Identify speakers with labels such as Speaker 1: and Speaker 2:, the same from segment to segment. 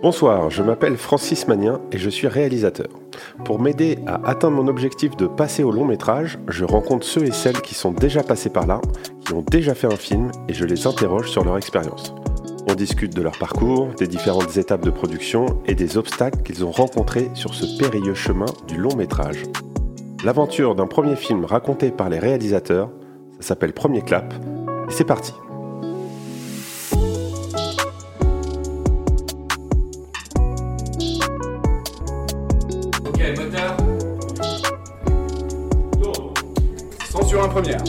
Speaker 1: Bonsoir, je m'appelle Francis Magnien et je suis réalisateur. Pour m'aider à atteindre mon objectif de passer au long métrage, je rencontre ceux et celles qui sont déjà passés par là, qui ont déjà fait un film et je les interroge sur leur expérience. On discute de leur parcours, des différentes étapes de production et des obstacles qu'ils ont rencontrés sur ce périlleux chemin du long métrage. L'aventure d'un premier film raconté par les réalisateurs, ça s'appelle Premier Clap, et c'est parti.
Speaker 2: Un première.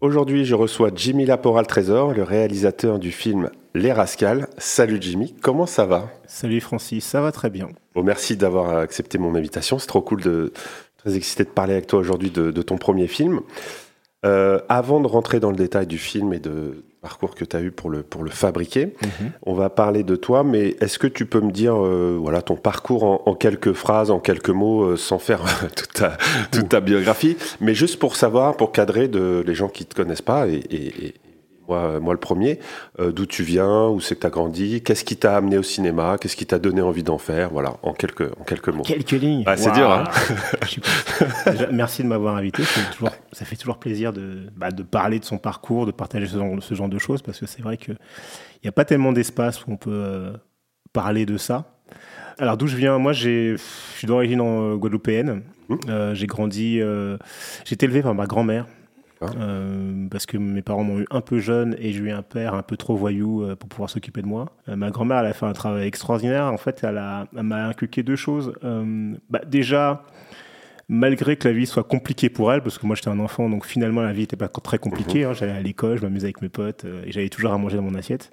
Speaker 1: Aujourd'hui, je reçois Jimmy Laporal Trésor, le réalisateur du film Les Rascals. Salut Jimmy, comment ça va?
Speaker 3: Salut Francis, ça va très bien.
Speaker 1: Bon, merci d'avoir accepté mon invitation. C'est trop cool de très excité de parler avec toi aujourd'hui de, de ton premier film. Euh, avant de rentrer dans le détail du film et de parcours que tu as eu pour le, pour le fabriquer, on va parler de toi, mais est-ce que tu peux me dire euh, voilà, ton parcours en, en quelques phrases, en quelques mots, euh, sans faire toute, ta, toute ta biographie, mais juste pour savoir, pour cadrer de, les gens qui ne te connaissent pas, et, et- et moi, moi le premier, euh, d'où tu viens, où c'est que tu as grandi, qu'est-ce qui t'a amené au cinéma, qu'est-ce qui t'a donné envie d'en faire, voilà, en quelques, en quelques mots.
Speaker 3: Quelques lignes.
Speaker 1: Ah, c'est
Speaker 3: Waouh.
Speaker 1: dur, hein.
Speaker 3: Déjà, Merci de m'avoir invité. toujours- ça fait toujours plaisir de, bah, de parler de son parcours, de partager ce genre, ce genre de choses, parce que c'est vrai qu'il n'y a pas tellement d'espace où on peut euh, parler de ça. Alors d'où je viens? Moi, je suis d'origine en, euh, guadeloupéenne.
Speaker 1: Mmh.
Speaker 3: Euh, j'ai grandi, euh, j'ai été élevé par ma grand-mère. Euh, parce que mes parents m'ont eu un peu jeune et j'ai eu un père un peu trop voyou euh, pour pouvoir s'occuper de moi. Euh, ma grand-mère, elle a fait un travail extraordinaire. En fait, elle, a- elle m'a inculqué deux choses. Bah, déjà, malgré que la vie soit compliquée pour elle, parce que moi j'étais un enfant, donc finalement la vie n'était pas très compliquée. hein. J'allais à l'école, je m'amusais avec mes potes euh, et j'avais toujours à manger dans mon assiette.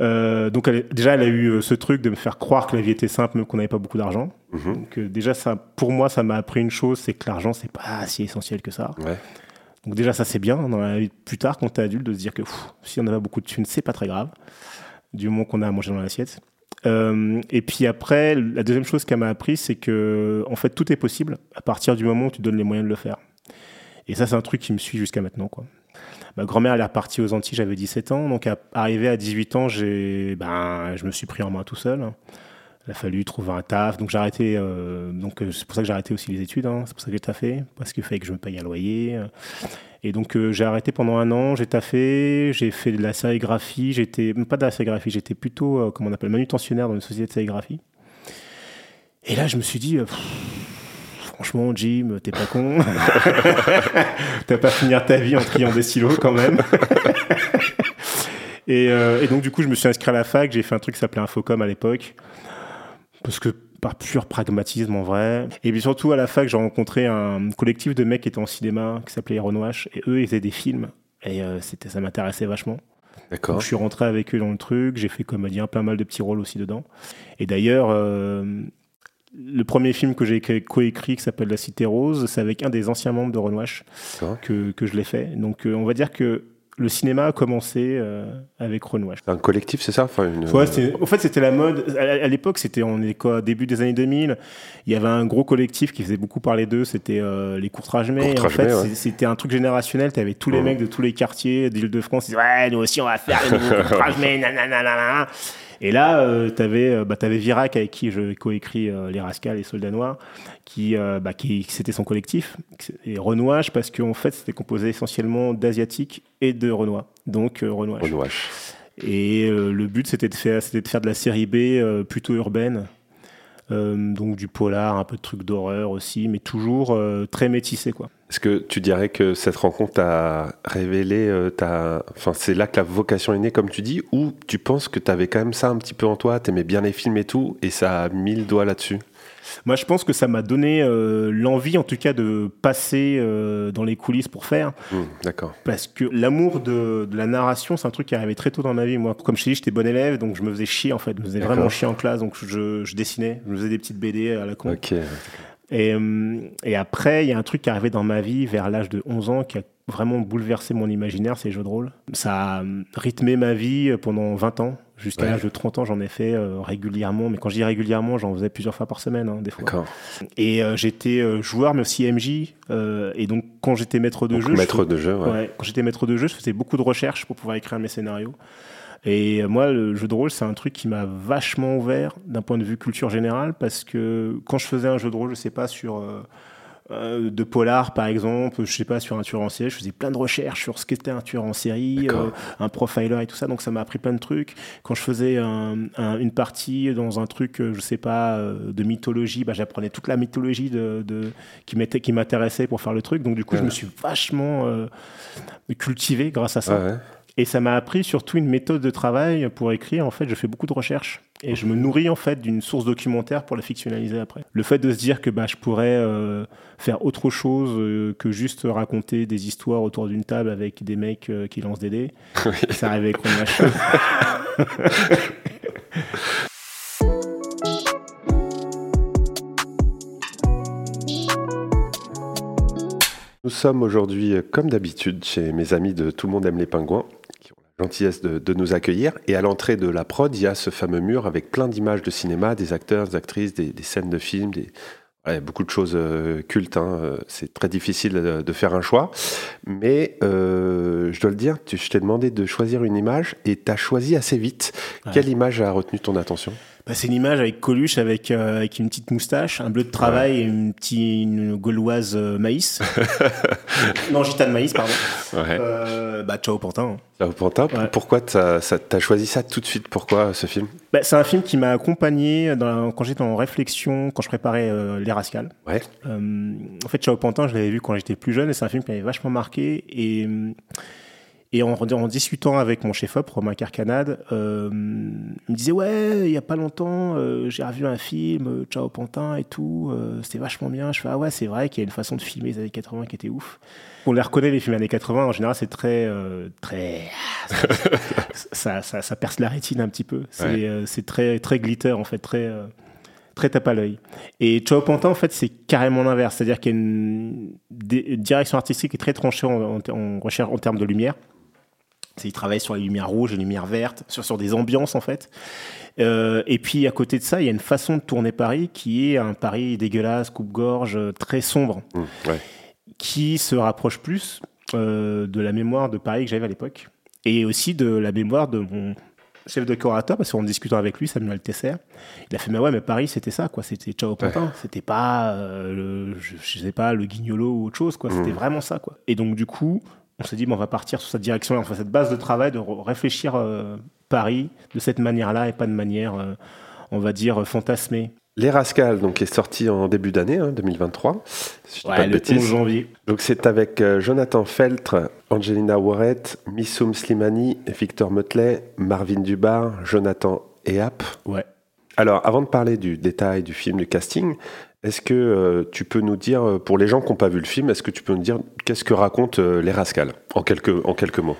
Speaker 3: Euh, donc elle- déjà, elle a eu euh, ce truc de me faire croire que la vie était simple, même qu'on n'avait pas beaucoup d'argent.
Speaker 1: Mhm.
Speaker 3: Donc déjà, ça, pour moi, ça m'a appris une chose, c'est que l'argent, c'est pas si essentiel que ça.
Speaker 1: Ouais.
Speaker 3: Donc déjà, ça c'est bien plus tard quand t'es adulte de se dire que si on n'a pas beaucoup de thunes, c'est pas très grave, du moment qu'on a à manger dans l'assiette. Euh, et puis après, la deuxième chose qu'elle m'a appris, c'est que en fait tout est possible à partir du moment où tu donnes les moyens de le faire. Et ça, c'est un truc qui me suit jusqu'à maintenant. Ma grand-mère, elle est repartie aux Antilles, j'avais 17 ans. Donc, arrivé à 18 ans, j'ai, ben, je me suis pris en main tout seul. Il a fallu trouver un taf. Donc, j'ai arrêté. euh, donc, euh, c'est pour ça que j'ai arrêté aussi les études. hein. C'est pour ça que j'ai taffé. Parce qu'il fallait que je me paye un loyer. euh. Et donc, j'ai arrêté pendant un an. J'ai taffé. J'ai fait de la sérigraphie. J'étais, pas de la sérigraphie, j'étais plutôt, euh, comment on appelle, manutentionnaire dans une société de sérigraphie. Et là, je me suis dit. Franchement, Jim, t'es pas con. T'as pas finir ta vie en triant des stylos quand même. et, et donc, du coup, je me suis inscrit à la fac. J'ai fait un truc qui s'appelait Infocom à l'époque. Parce que par pur pragmatisme en vrai. Et puis surtout, à la fac, j'ai rencontré un collectif de mecs qui étaient en cinéma, qui s'appelait Renoache. Et eux, ils faisaient des films. Et euh, c'était, ça m'intéressait vachement.
Speaker 1: D'accord.
Speaker 3: Donc, je suis rentré avec eux dans le truc, j'ai fait comédien, plein mal de petits rôles aussi dedans. Et d'ailleurs, euh, le premier film que j'ai écrit- coécrit, qui s'appelle La Cité Rose, c'est avec un des anciens membres de
Speaker 1: D'accord.
Speaker 3: que, que je l'ai fait. Donc euh, on va dire que le cinéma a commencé euh, avec.
Speaker 1: C'est un collectif, c'est ça? Enfin, une...
Speaker 3: Ouais, c'était- en fait, c'était la mode. À, l'époque, c'était on est quoi, début des années 2000. Il y avait un gros collectif qui faisait beaucoup parler d'eux. C'était euh, les Courtrage-May. En fait,
Speaker 1: ouais.
Speaker 3: c'était un truc générationnel. Tu avais tous les
Speaker 1: Mhm.
Speaker 3: mecs de tous les quartiers d'Île-de-France. Ils disaient ouais, nous aussi, on va faire le nouveau Courtrage-May. nanana, nanana. Et là, euh, tu avais, bah, t'avais Virac avec qui je coécris euh, Les Rascals et Soldats Noirs, qui, euh, bah, qui c'était son collectif. Et Renouage, parce qu'en fait, c'était composé essentiellement d'Asiatiques et de Renois. Donc, euh, Renouage.
Speaker 1: Renouache.
Speaker 3: Et euh, le but, c'était de, faire, de faire de la série B euh, plutôt urbaine. Euh, donc du polar, un peu de trucs d'horreur aussi, mais toujours euh, très métissé. Quoi.
Speaker 1: Est-ce que tu dirais que cette rencontre a révélé euh, ta... Enfin, c'est là que la vocation est née, comme tu dis, ou tu penses que tu avais quand même ça un petit peu en toi, t'aimais bien les films et tout, et ça a mis le doigt là-dessus?
Speaker 3: Moi, je pense que ça m'a donné euh, l'envie, en tout cas, de passer euh, dans les coulisses pour faire.
Speaker 1: Hmm, D'accord.
Speaker 3: Parce que l'amour de, de la narration, c'est un truc qui est arrivé très tôt dans ma vie. Moi, comme je t'ai dit, j'étais bon élève, donc je me faisais chier, en fait. Je me faisais vraiment chier en classe, donc je, je dessinais. Je faisais des petites BD à la con.
Speaker 1: Ok.
Speaker 3: Et, euh, et après, il y a un truc qui est arrivé dans ma vie vers l'âge de 11 ans qui a vraiment bouleversé mon imaginaire, c'est les jeux de rôle. Ça a rythmé ma vie pendant 20 ans. Jusqu'à
Speaker 1: Ouais.
Speaker 3: l'âge de 30 ans, j'en ai fait euh, régulièrement. Mais quand je dis régulièrement, j'en faisais plusieurs fois par semaine, hein, des fois.
Speaker 1: D'accord.
Speaker 3: Et euh, j'étais euh, joueur, mais aussi MJ. et donc, quand j'étais maître de
Speaker 1: Donc,
Speaker 3: jeu, je
Speaker 1: maître de jeu, ouais.
Speaker 3: Ouais, quand j'étais maître de jeu, je faisais beaucoup de recherches pour pouvoir écrire mes scénarios. Et moi, le jeu de rôle, c'est un truc qui m'a vachement ouvert d'un point de vue culture générale, parce que quand je faisais un jeu de rôle, je sais pas, sur euh, de polar, par exemple, je sais pas, sur un tueur en série, je faisais plein de recherches sur ce qu'était un tueur en série, euh, un profiler et tout ça, donc ça m'a appris plein de trucs. Quand je faisais un- un- une partie dans un truc, euh, je sais pas, euh, de mythologie, bah, j'apprenais toute la mythologie de, de- qui m'était- qui m'intéressait pour faire le truc, donc du coup, je me suis vachement euh, cultivé grâce à ça.
Speaker 1: Ouais, ouais.
Speaker 3: Et ça m'a appris surtout une méthode de travail pour écrire. En fait, je fais beaucoup de recherches et je me nourris en fait d'une source documentaire pour la fictionnaliser après. Le fait de se dire que bah, je pourrais euh, faire autre chose euh, que juste raconter des histoires autour d'une table avec des mecs euh, qui lancent des dés, ça arrive avec mon machin.
Speaker 1: Nous sommes aujourd'hui, comme d'habitude, chez mes amis de Tout le monde aime les pingouins, gentillesse de, de nous accueillir. Et à l'entrée de la prod, il y a ce fameux mur avec plein d'images de cinéma, des acteurs, des actrices, des, des scènes de films, des, ouais, beaucoup de choses euh, cultes. hein. Euh, C'est très difficile de, de faire un choix. Mais euh, je dois le dire, tu- je t'ai demandé de choisir une image et tu as choisi assez vite.
Speaker 3: Ouais.
Speaker 1: Quelle image a retenu ton attention?
Speaker 3: Bah, c'est une image avec Coluche avec, euh, avec une petite moustache, un bleu de travail et une petite une gauloise euh, maïs. non, gitane maïs, pardon.
Speaker 1: ouais.
Speaker 3: Euh, bah, ciao Pantin. hein.
Speaker 1: Ciao, Pantin.
Speaker 3: Ouais.
Speaker 1: Pourquoi tu as, choisi ça tout de suite? Pourquoi ce film?
Speaker 3: Bah, c'est un film qui m'a accompagné dans- quand j'étais en réflexion, quand je préparais euh, Les Rascals.
Speaker 1: Ouais.
Speaker 3: En fait, Ciao Pantin, je l'avais vu quand j'étais plus jeune et c'est un film qui m'avait vachement marqué. Et, euh, et en, en discutant avec mon chef-op, Romain Carcanade, euh, il me disait Ouais, il y a pas longtemps, euh, j'ai revu un film, euh, Ciao Pantin et tout, euh, c'était vachement bien. Je fais Ah ouais, c'est vrai qu'il y a une façon de filmer les années 80 qui était ouf. On les reconnaît, les films années 80, en général, c'est très. très ça, ça, ça perce la rétine un petit peu. C'est
Speaker 1: Ouais.
Speaker 3: très, très glitter, en fait, très. très tape à l'œil. Et Chao Pantin, en fait, c'est carrément l'inverse. C'est-à-dire qu'il y a une direction artistique qui est très tranchée en, en, en termes de lumière. Il travaille sur les lumières rouges, les lumières vertes, sur, sur des ambiances, en fait. Euh, et puis, à côté de ça, il y a une façon de tourner Paris qui est un Paris dégueulasse, coupe-gorge, euh, très sombre,
Speaker 1: Mmh, ouais.
Speaker 3: qui se rapproche plus euh, de la mémoire de Paris que j'avais à l'époque. Et aussi de la mémoire de mon chef de décorateur, parce qu'en discutant avec lui, Samuel Tesser, il a fait mais ouais mais Paris c'était ça quoi, c'était Ciao Pantin, c'était pas euh, le, je, je sais pas le Guignolo ou autre chose quoi, c'était
Speaker 1: Mhm.
Speaker 3: vraiment ça quoi. Et donc du coup, on s'est dit bon, on va partir sur cette direction, enfin cette base de travail de réfléchir euh, Paris de cette manière-là et pas de manière euh, on va dire fantasmée.
Speaker 1: Les Rascals, donc, est sorti en début d'année, hein, 2023. Si je dis pas de
Speaker 3: le 11
Speaker 1: bêtises.
Speaker 3: janvier.
Speaker 1: Donc c'est avec euh, Jonathan Feltre, Angelina Warrett, Missoum Slimani, Victor Motley, Marvin Dubar, Jonathan Eap.
Speaker 3: Ouais.
Speaker 1: Alors avant de parler du détail du film, du casting, est-ce que euh, tu peux nous dire, euh, pour les gens qui n'ont pas vu le film, est-ce que tu peux nous dire qu'est-ce que racontent euh, les Rascals en quelques, en quelques mots?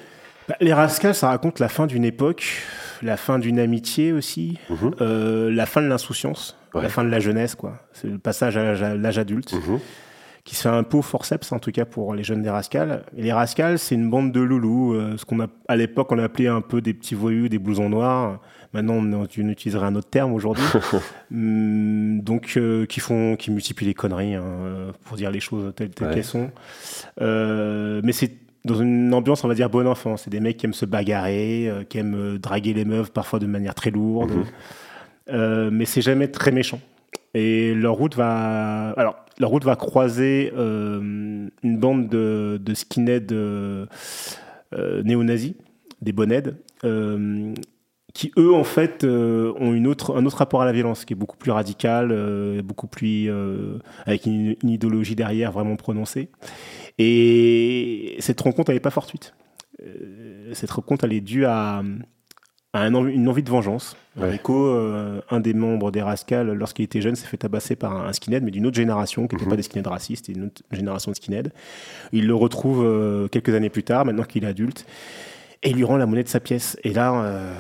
Speaker 3: Bah, les Rascals, ça raconte la fin d'une époque, la fin d'une amitié aussi,
Speaker 1: Mhm.
Speaker 3: euh, la fin de l'insouciance,
Speaker 1: Ouais.
Speaker 3: la fin de la jeunesse, quoi. C'est le passage à l'âge- adulte,
Speaker 1: Mhm.
Speaker 3: qui se fait un peu forceps, en tout cas pour les jeunes des Rascals. Et les Rascals, c'est une bande de loulous, ce qu'on a, à l'époque, on appelait un peu des petits voyous, des blousons noirs. Maintenant, on, on utiliserait un autre terme aujourd'hui. Hum, donc, euh, qui font, qui multiplient les conneries, hein, pour dire les choses telles, telles
Speaker 1: Ouais.
Speaker 3: qu'elles sont. Euh, mais c'est dans une ambiance, on va dire, bon enfant. C'est des mecs qui aiment se bagarrer, euh, qui aiment draguer les meufs, parfois de manière très lourde.
Speaker 1: Mhm.
Speaker 3: Mais c'est jamais très méchant. Et leur route va, alors, leur route va croiser une bande de, de skinheads néo-nazis, des bonheads, euh, qui eux, en fait, euh, ont une autre, un autre rapport à la violence, qui est beaucoup plus radical, euh, beaucoup plus euh, avec une, une idéologie derrière vraiment prononcée. Et cette rencontre, elle n'est pas fortuite. Cette rencontre, elle est due à, à un une envie de vengeance.
Speaker 1: Ouais.
Speaker 3: Rico, un des membres des Rascals, lorsqu'il était jeune, s'est fait tabasser par un, un skinhead, mais d'une autre génération, qui n'était
Speaker 1: Mhm.
Speaker 3: pas des skinheads racistes, c'était une autre génération de skinheads. Il le retrouve quelques années plus tard, maintenant qu'il est adulte, et il lui rend la monnaie de sa pièce. Et là,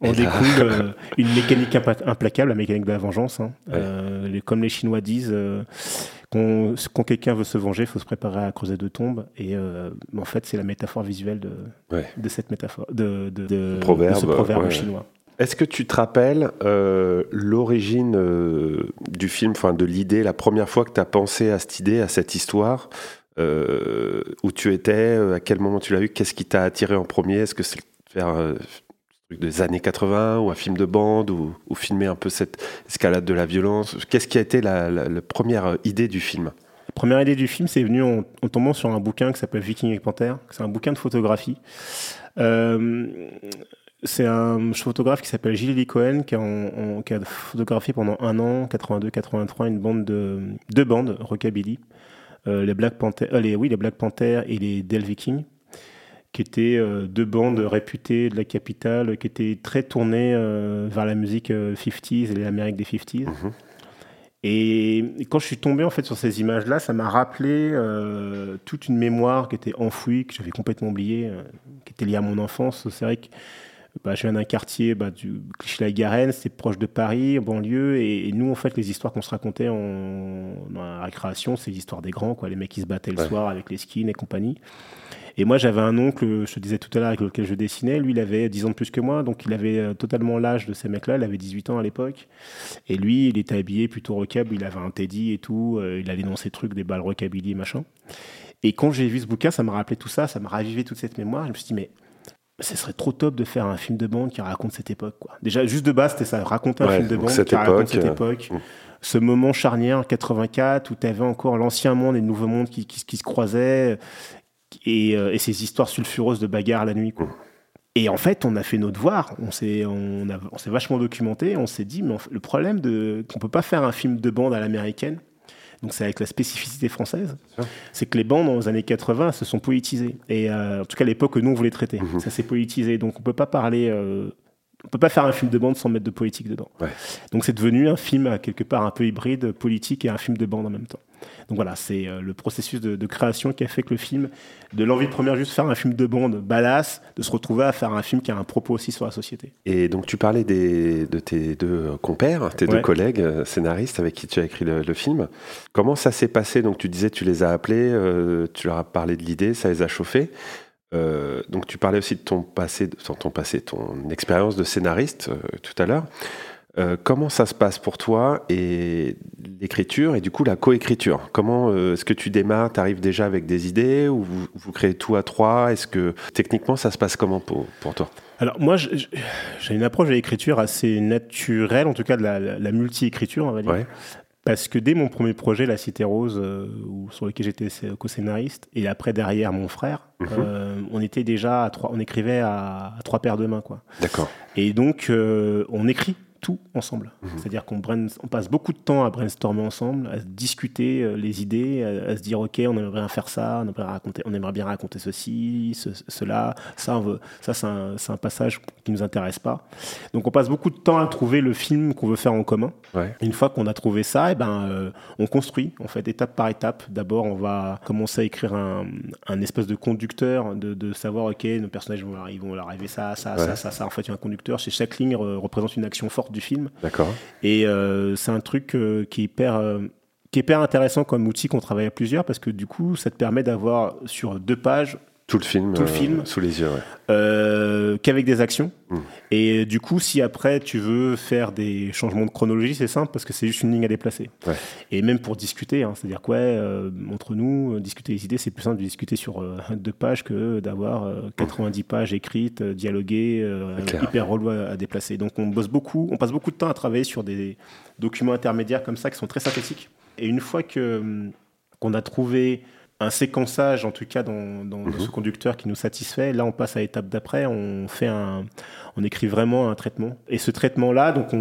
Speaker 3: on
Speaker 1: Et là-
Speaker 3: découle euh, une mécanique implacable, la mécanique de la vengeance. hein. Euh, les- comme les Chinois disent, euh, quand quelqu'un veut se venger, il faut se préparer à creuser deux tombes. Et euh, en fait, c'est la métaphore visuelle de,
Speaker 1: Ouais.
Speaker 3: de cette métaphore, de, de, de-
Speaker 1: Proverbe,
Speaker 3: de ce proverbe
Speaker 1: ouais.
Speaker 3: chinois.
Speaker 1: Est-ce que tu te rappelles euh, l'origine euh, du film, enfin de l'idée, la première fois que tu as pensé à cette idée, à cette histoire euh, Où tu étais À quel moment tu l'as eu Qu'est-ce qui t'a attiré en premier? Est-ce que c'est faire euh, des années 80 ou un film de bande ou, filmer un peu cette escalade de la violence Qu'est-ce qui a été la, première idée du film?
Speaker 3: La première idée du film, c'est venu en, tombant sur un bouquin qui s'appelle Viking et Panthère. C'est un bouquin de photographie. Euh, c'est un photographe qui s'appelle Gilles Lee Cohen qui a, photographié pendant un an, 82-83, une bande de deux bandes rockabilly, euh, les Black Panther, euh, oui, les Black Panther et les Del Viking, qui étaient euh, deux bandes réputées de la capitale, qui étaient très tournées euh, vers la musique euh, 50s et l'Amérique des 50s.
Speaker 1: Mhm.
Speaker 3: Et quand je suis tombé en fait sur ces images-là, ça m'a rappelé euh, toute une mémoire qui était enfouie, que j'avais complètement oubliée, euh, qui était liée à mon enfance. C'est vrai que bah, je viens d'un quartier bah, du Clichy-la-Garenne, c'était proche de Paris, en banlieue, et, et nous en fait les histoires qu'on se racontait en, dans la récréation, c'est l'histoire des grands, quoi, les mecs qui se battaient le
Speaker 1: Ouais.
Speaker 3: soir avec les skins et compagnie. Et moi, j'avais un oncle, je te disais tout à l'heure, avec lequel je dessinais. Lui, il avait 10 ans de plus que moi, donc il avait euh, totalement l'âge de ces mecs-là. Il avait 18 ans à l'époque. Et lui, il était habillé plutôt rockabilly. Il avait un teddy et tout. euh, il allait dans ses trucs, des balles rockabilly, machin. Et quand j'ai vu ce bouquin, ça m'a rappelé tout ça. Ça m'a ravivé toute cette mémoire. Je me suis dit, mais ce serait trop top de faire un film de bande qui raconte cette époque. Quoi. Déjà, juste de base, c'était ça. Raconter un
Speaker 1: Ouais,
Speaker 3: film de bande qui raconte cette
Speaker 1: euh,
Speaker 3: époque.
Speaker 1: mm.
Speaker 3: Ce moment charnière en 84 où tu avais encore l'ancien monde et le nouveau monde qui, qui- qui se croisaient et, euh, et ces histoires sulfureuses de bagarre la nuit. Quoi.
Speaker 1: Mm.
Speaker 3: Et en fait, on a fait nos devoirs, on s'est, on a- on s'est vachement documenté, on s'est dit, mais le problème de, qu'on peut pas faire un film de bande à l'américaine, donc c'est avec la spécificité française, c'est que les bandes dans les années 80 se sont politisées. Et euh, en tout cas, à l'époque que nous, on voulait traiter,
Speaker 1: Mhm.
Speaker 3: ça s'est politisé. Donc on peut pas parler... euh, on peut pas faire un film de bande sans mettre de politique dedans.
Speaker 1: Ouais.
Speaker 3: Donc c'est devenu un film à quelque part un peu hybride, politique et un film de bande en même temps. Donc voilà, c'est euh, le processus de, de création qui a fait que le film, de l'envie première juste de faire un film de bande badass, de se retrouver à faire un film qui a un propos aussi sur la société.
Speaker 1: Et donc tu parlais des, de tes deux compères, tes deux collègues euh, scénaristes avec qui tu as écrit le, le film. Comment ça s'est passé? Donc tu disais tu les as appelés, euh, tu leur as parlé de l'idée, ça les a chauffés. Euh, donc tu parlais aussi de ton passé, de ton, ton passé, ton expérience de scénariste euh, tout à l'heure. Euh, comment ça se passe pour toi et l'écriture et du coup la coécriture? Comment euh, est-ce que tu démarres Tu arrives déjà avec des idées ou vous, vous créez tout à trois? Est-ce que techniquement ça se passe comment pour, pour toi?
Speaker 3: Alors moi, j'ai une approche de l'écriture assez naturelle, en tout cas de la, la- la multi-écriture, on va dire.
Speaker 1: Ouais.
Speaker 3: Parce que dès mon premier projet, La Cité Rose, euh, sur lequel j'étais scé- co-scénariste, et après derrière mon frère,
Speaker 1: Mhm.
Speaker 3: euh, on était déjà à trois, on écrivait à, à trois paires de mains, quoi.
Speaker 1: D'accord.
Speaker 3: Et donc, euh, on écrit tout ensemble.
Speaker 1: Mhm.
Speaker 3: C'est-à-dire qu'on on passe beaucoup de temps à brainstormer ensemble, à discuter euh, les idées, à, à se dire ok, on aimerait bien faire ça, on aimerait, raconter, on aimerait bien raconter ceci, ce- cela, ça, on veut, ça c'est un, passage qui nous intéresse pas. Donc, on passe beaucoup de temps à trouver le film qu'on veut faire en commun.
Speaker 1: Ouais.
Speaker 3: Une fois qu'on a trouvé ça, eh ben, euh, on construit, on fait étape par étape. D'abord, on va commencer à écrire un, un espèce de conducteur, de, de savoir, ok, nos personnages vont, ils vont leur arriver ça, ça,
Speaker 1: Ouais.
Speaker 3: ça, ça, ça. En fait, il y a un conducteur. Chez chaque ligne euh, représente une action forte du film.
Speaker 1: D'accord.
Speaker 3: Et euh, c'est un truc euh, qui est hyper... euh, qui est hyper intéressant comme outil qu'on travaille à plusieurs parce que du coup ça te permet d'avoir sur deux pages
Speaker 1: Tout le film,
Speaker 3: Tout le
Speaker 1: euh,
Speaker 3: film.
Speaker 1: sous les yeux. ouais.
Speaker 3: euh, qu'avec des actions.
Speaker 1: Mm.
Speaker 3: Et du coup, si après tu veux faire des changements de chronologie, c'est simple parce que c'est juste une ligne à déplacer.
Speaker 1: Ouais.
Speaker 3: Et même pour discuter, hein, c'est-à-dire quoi, euh, entre nous, euh, discuter des idées, c'est plus simple de discuter sur euh, deux pages que d'avoir euh, 90 pages écrites, euh, dialoguées, euh, hyper relou à, à déplacer. Donc on bosse beaucoup, on passe beaucoup de temps à travailler sur des documents intermédiaires comme ça qui sont très synthétiques. Et une fois que hum, qu'on a trouvé un séquençage, en tout cas dans, dans- dans
Speaker 1: Mhm.
Speaker 3: ce conducteur qui nous satisfait. Là, on passe à l'étape d'après. On fait un, on écrit vraiment un traitement. Et ce traitement-là, donc on,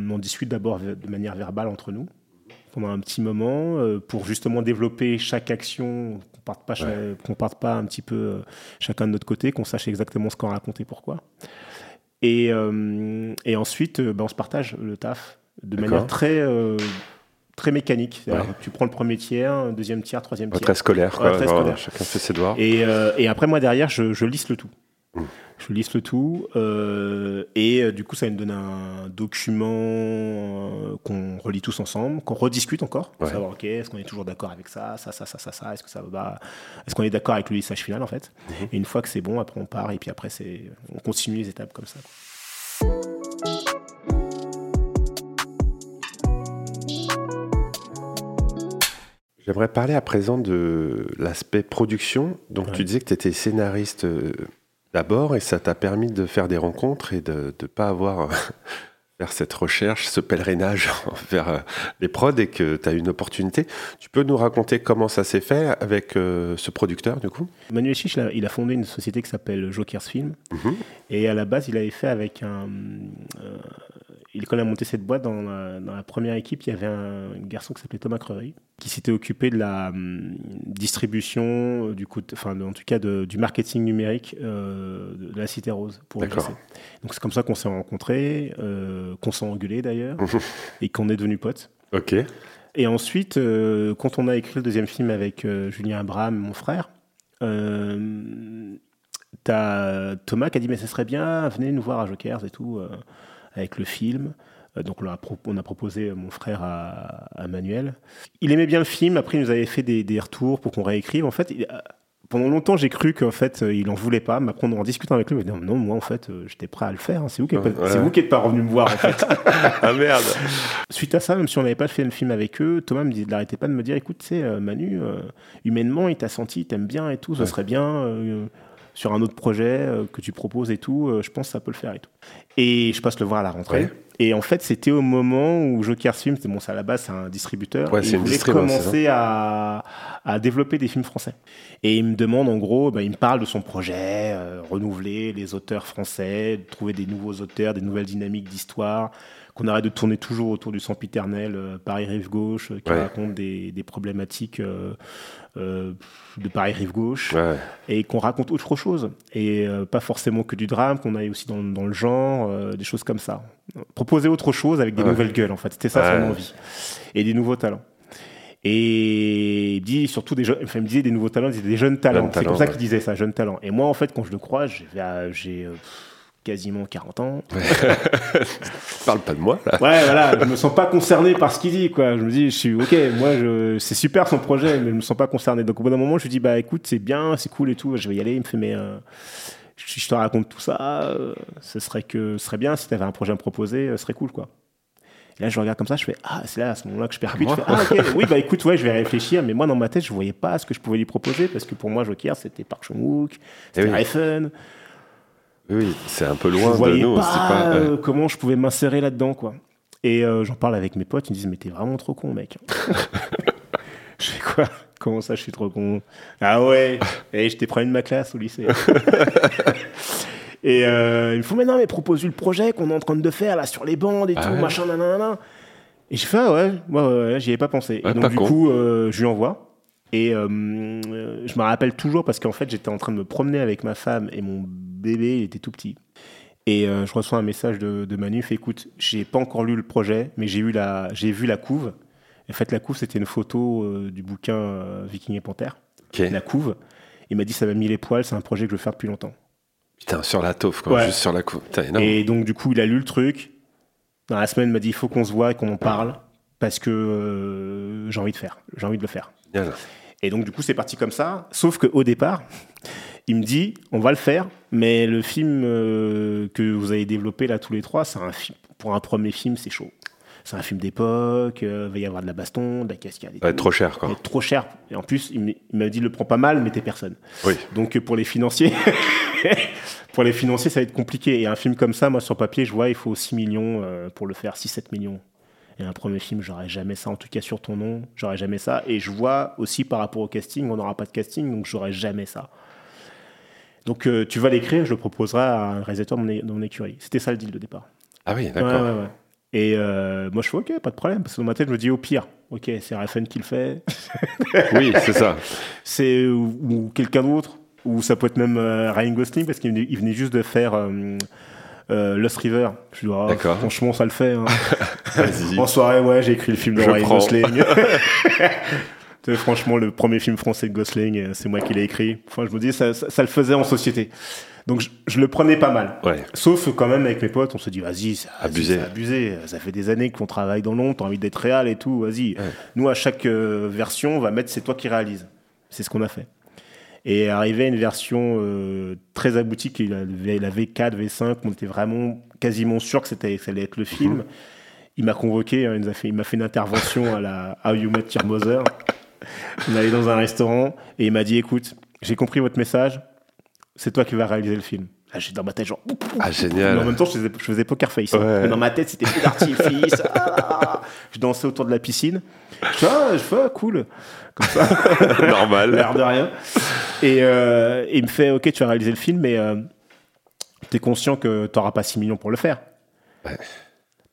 Speaker 3: on en discute d'abord de manière verbale entre nous pendant un petit moment euh, pour justement développer chaque action. Qu'on parte pas, qu'on parte pas un petit peu euh, chacun de notre côté, qu'on sache exactement ce qu'on raconte et pourquoi. Et, euh, et ensuite, ben, on se partage le taf de manière très très mécanique.
Speaker 1: Ouais.
Speaker 3: Tu prends le premier tiers, deuxième tiers, troisième tiers.
Speaker 1: Très scolaire, quoi.
Speaker 3: Ouais, très
Speaker 1: Genre,
Speaker 3: scolaire.
Speaker 1: Chacun fait ses devoirs.
Speaker 3: Et, euh, et après, moi, derrière, je, je lisse le tout. Je lisse le tout. euh, et euh, du coup, ça me donne un document qu'on relit tous ensemble, qu'on rediscute encore. Pour
Speaker 1: Ouais.
Speaker 3: savoir, OK, est-ce qu'on est toujours d'accord avec ça, ça, ça, ça, ça, ça Est-ce que ça va Est-ce qu'on est d'accord avec le lissage final, en fait?
Speaker 1: Mhm.
Speaker 3: Et une fois que c'est bon, après, on part. Et puis après, on continue les étapes comme ça.
Speaker 1: J'aimerais parler à présent de l'aspect production. Donc,
Speaker 3: Ouais.
Speaker 1: tu disais que tu étais scénariste euh, d'abord et ça t'a permis de faire des rencontres et de ne pas avoir faire cette recherche, ce pèlerinage vers euh, les prods et que tu as eu une opportunité. Tu peux nous raconter comment ça s'est fait avec euh, ce producteur du coup?
Speaker 3: Manuel Chiche, il a fondé une société qui s'appelle Jokers Film. Mhm. Et à la base, il avait fait avec un, euh, il, quand il a monté cette boîte, dans la, première équipe, il y avait un, garçon qui s'appelait Thomas Crery, qui s'était occupé de la hum, distribution, euh, du coup, enfin, en tout cas, du marketing numérique euh, de la Cité Rose pour Donc c'est comme ça qu'on s'est rencontrés, euh, qu'on s'est engueulés d'ailleurs, et qu'on est devenus potes.
Speaker 1: Ok.
Speaker 3: Et ensuite, quand on a écrit le deuxième film avec Julien Abraham, mon frère, t'as Thomas qui a dit mais ça serait bien, venez nous voir à Jokers et tout avec le film. Euh, donc on a, on a, proposé mon frère à, Manuel. Il aimait bien le film, après il nous avait fait des, retours pour qu'on réécrive. En fait, pendant longtemps j'ai cru qu'en fait euh, il en voulait pas, mais après en discutant avec lui, il m'a dit non, moi en fait euh, j'étais prêt à le faire, hein. c'est vous qui n'êtes pas, revenu me voir en fait.
Speaker 1: ah merde
Speaker 3: Suite à ça, même si on n'avait pas fait le film avec eux, Thomas me dit, n'arrêtait pas de me dire écoute, tu sais, Manu, humainement il t'a senti, il t'aime bien et tout, ça serait bien sur un autre projet euh, que tu proposes et tout, euh, je pense que ça peut le faire et tout. Et je passe le voir à la rentrée. Et en fait, c'était au moment où Joker Film, bon, à la base, c'est un distributeur.
Speaker 1: Ouais, il
Speaker 3: voulait commencer à, à, développer des films français. Et il me demande, en gros, bah, il me parle de son projet, euh, renouveler les auteurs français, trouver des nouveaux auteurs, des nouvelles dynamiques d'histoire, qu'on arrête de tourner toujours autour du sempiternel Paris-Rive Gauche, qui raconte des, des problématiques euh, de Paris rive gauche et qu'on raconte autre chose et euh, pas forcément que du drame qu'on aille aussi dans, le genre euh, des choses comme ça. Proposer autre chose avec des nouvelles gueules en fait. C'était ça son envie. Et des nouveaux talents. Et il dit surtout des jeunes, enfin, il me disait des nouveaux talents, des jeunes talents. C'est comme ça qu'il disait ça, jeunes talents. Et moi, en fait, quand je le crois, j'ai quasiment 40 ans.
Speaker 1: Parle pas de moi, là.
Speaker 3: Ouais, voilà, je me sens pas concerné par ce qu'il dit, quoi. Je me dis, je suis, ok, moi, je, c'est super son projet, mais je me sens pas concerné. Donc, au bout d'un moment, je lui dis, bah, écoute, c'est bien, c'est cool et tout, je vais y aller. Il me fait, mais, euh, je, te raconte tout ça, euh, ce serait que, ce serait bien si tu avais un projet à me proposer, euh, ce serait cool, quoi. Et là, je regarde comme ça, je fais, ah, c'est là, à ce moment-là que je percute. Je fais, ah, ok, oui, bah, écoute, ouais, je vais réfléchir, mais moi, dans ma tête, je voyais pas ce que je pouvais lui proposer, parce que pour moi, Joker, c'était Park c'était eh iPhone.
Speaker 1: Oui, c'est un peu loin
Speaker 3: de
Speaker 1: nous.
Speaker 3: Pas, euh, comment je pouvais m'insérer là-dedans, quoi. Et euh, j'en parle avec mes potes, ils me disent Mais t'es vraiment trop con, mec. je fais quoi? Comment ça, je suis trop con? Ah ouais Et j'étais premier de ma classe au lycée. et euh, il me font Mais non, mais propose-lui le projet qu'on est en train de faire là sur les bandes et ah tout, machin, nanana. Et je fais Ah ouais, ouais, ouais, j'y avais pas pensé. et donc, du coup, je lui envoie. Et je me rappelle toujours parce qu'en fait, j'étais en train de me promener avec ma femme et mon bébé, il était tout petit. Et euh, je reçois un message de, de Manu, fait écoute, j'ai pas encore lu le projet, mais j'ai vu la, j'ai vu la couve. En fait, la couve, c'était une photo euh, du bouquin euh, Viking et Panthère. La couve. Il m'a dit, ça m'a mis les poils, c'est un projet que je veux faire depuis longtemps.
Speaker 1: Putain, sur la taufe, quoi, juste sur la couve.
Speaker 3: et donc, du coup, il a lu le truc. Dans la semaine, il m'a dit, il faut qu'on se voit et qu'on en parle, parce que j'ai envie de faire, j'ai envie de le faire. Et donc, du coup, c'est parti comme ça. Sauf qu'au départ, il me dit, on va le faire, mais le film euh, que vous avez développé là tous les trois, c'est un film. Pour un premier film, c'est chaud. C'est un film d'époque, euh, il va y avoir de la baston, de la cascade.
Speaker 1: va être trop cher, quoi.
Speaker 3: trop cher. Et en plus, il m'a dit, le prends pas mal, mais t'es personne.
Speaker 1: Oui.
Speaker 3: Donc pour les financiers, pour les financiers, ça va être compliqué. Et un film comme ça, moi sur papier, je vois, il faut 6 millions euh, pour le faire, 6-7 millions. Un premier film, j'aurais jamais ça, en tout cas sur ton nom, j'aurais jamais ça. Et je vois aussi par rapport au casting, on n'aura pas de casting, donc j'aurais jamais ça. Donc euh, tu vas l'écrire, je le proposerai à un réalisateur de mon, écurie. C'était ça le deal de départ.
Speaker 1: Ah oui, d'accord.
Speaker 3: Et euh, moi je fais ok, pas de problème, parce que dans ma tête je me dis au pire, ok, c'est Raffen qui le fait.
Speaker 1: oui, c'est ça.
Speaker 3: c'est ou, quelqu'un d'autre, ou ça peut être même euh, Ryan Gosling, parce qu'il venait, juste de faire Lost River. Je franchement, ça le fait. Hein. en soirée, ouais, j'ai écrit le film de Ryan Gosling. franchement, le premier film français de Gosling, euh, c'est moi qui l'ai écrit. Enfin, je me dis, ça, ça, le faisait en société. Donc, je, le prenais pas mal. Sauf quand même, avec mes potes, on se dit, vas-y, c'est abusé. abusé. Ça fait des années qu'on travaille dans l'ombre, t'as envie d'être réel et tout, vas-y. Nous, à chaque euh, version, on va mettre, c'est toi qui réalises. C'est ce qu'on a fait. Et arrivé à une version euh, très aboutie, qui la, la V4, V5, on était vraiment quasiment sûr que, c'était, ça allait être le film. Mhm. Il m'a convoqué, hein, il, m'a fait, fait une intervention à la How You Met Your on allait dans un restaurant et il m'a dit écoute, j'ai compris votre message. c'est toi qui vas réaliser le film. J'ai dans ma tête, genre.
Speaker 1: Ah,
Speaker 3: Mais
Speaker 1: génial.
Speaker 3: en même temps, je faisais, je faisais poker face. hein.
Speaker 1: Ouais.
Speaker 3: Mais dans ma tête, c'était plus d'artifice. Ah je dansais autour de la piscine. Je fais, ah, je fais, ah, cool. Comme ça,
Speaker 1: Normal.
Speaker 3: l'air de rien. Et euh, il me fait, ok, tu vas réaliser le film, mais euh, t'es conscient que t'auras pas 6 millions pour le faire.
Speaker 1: Ouais.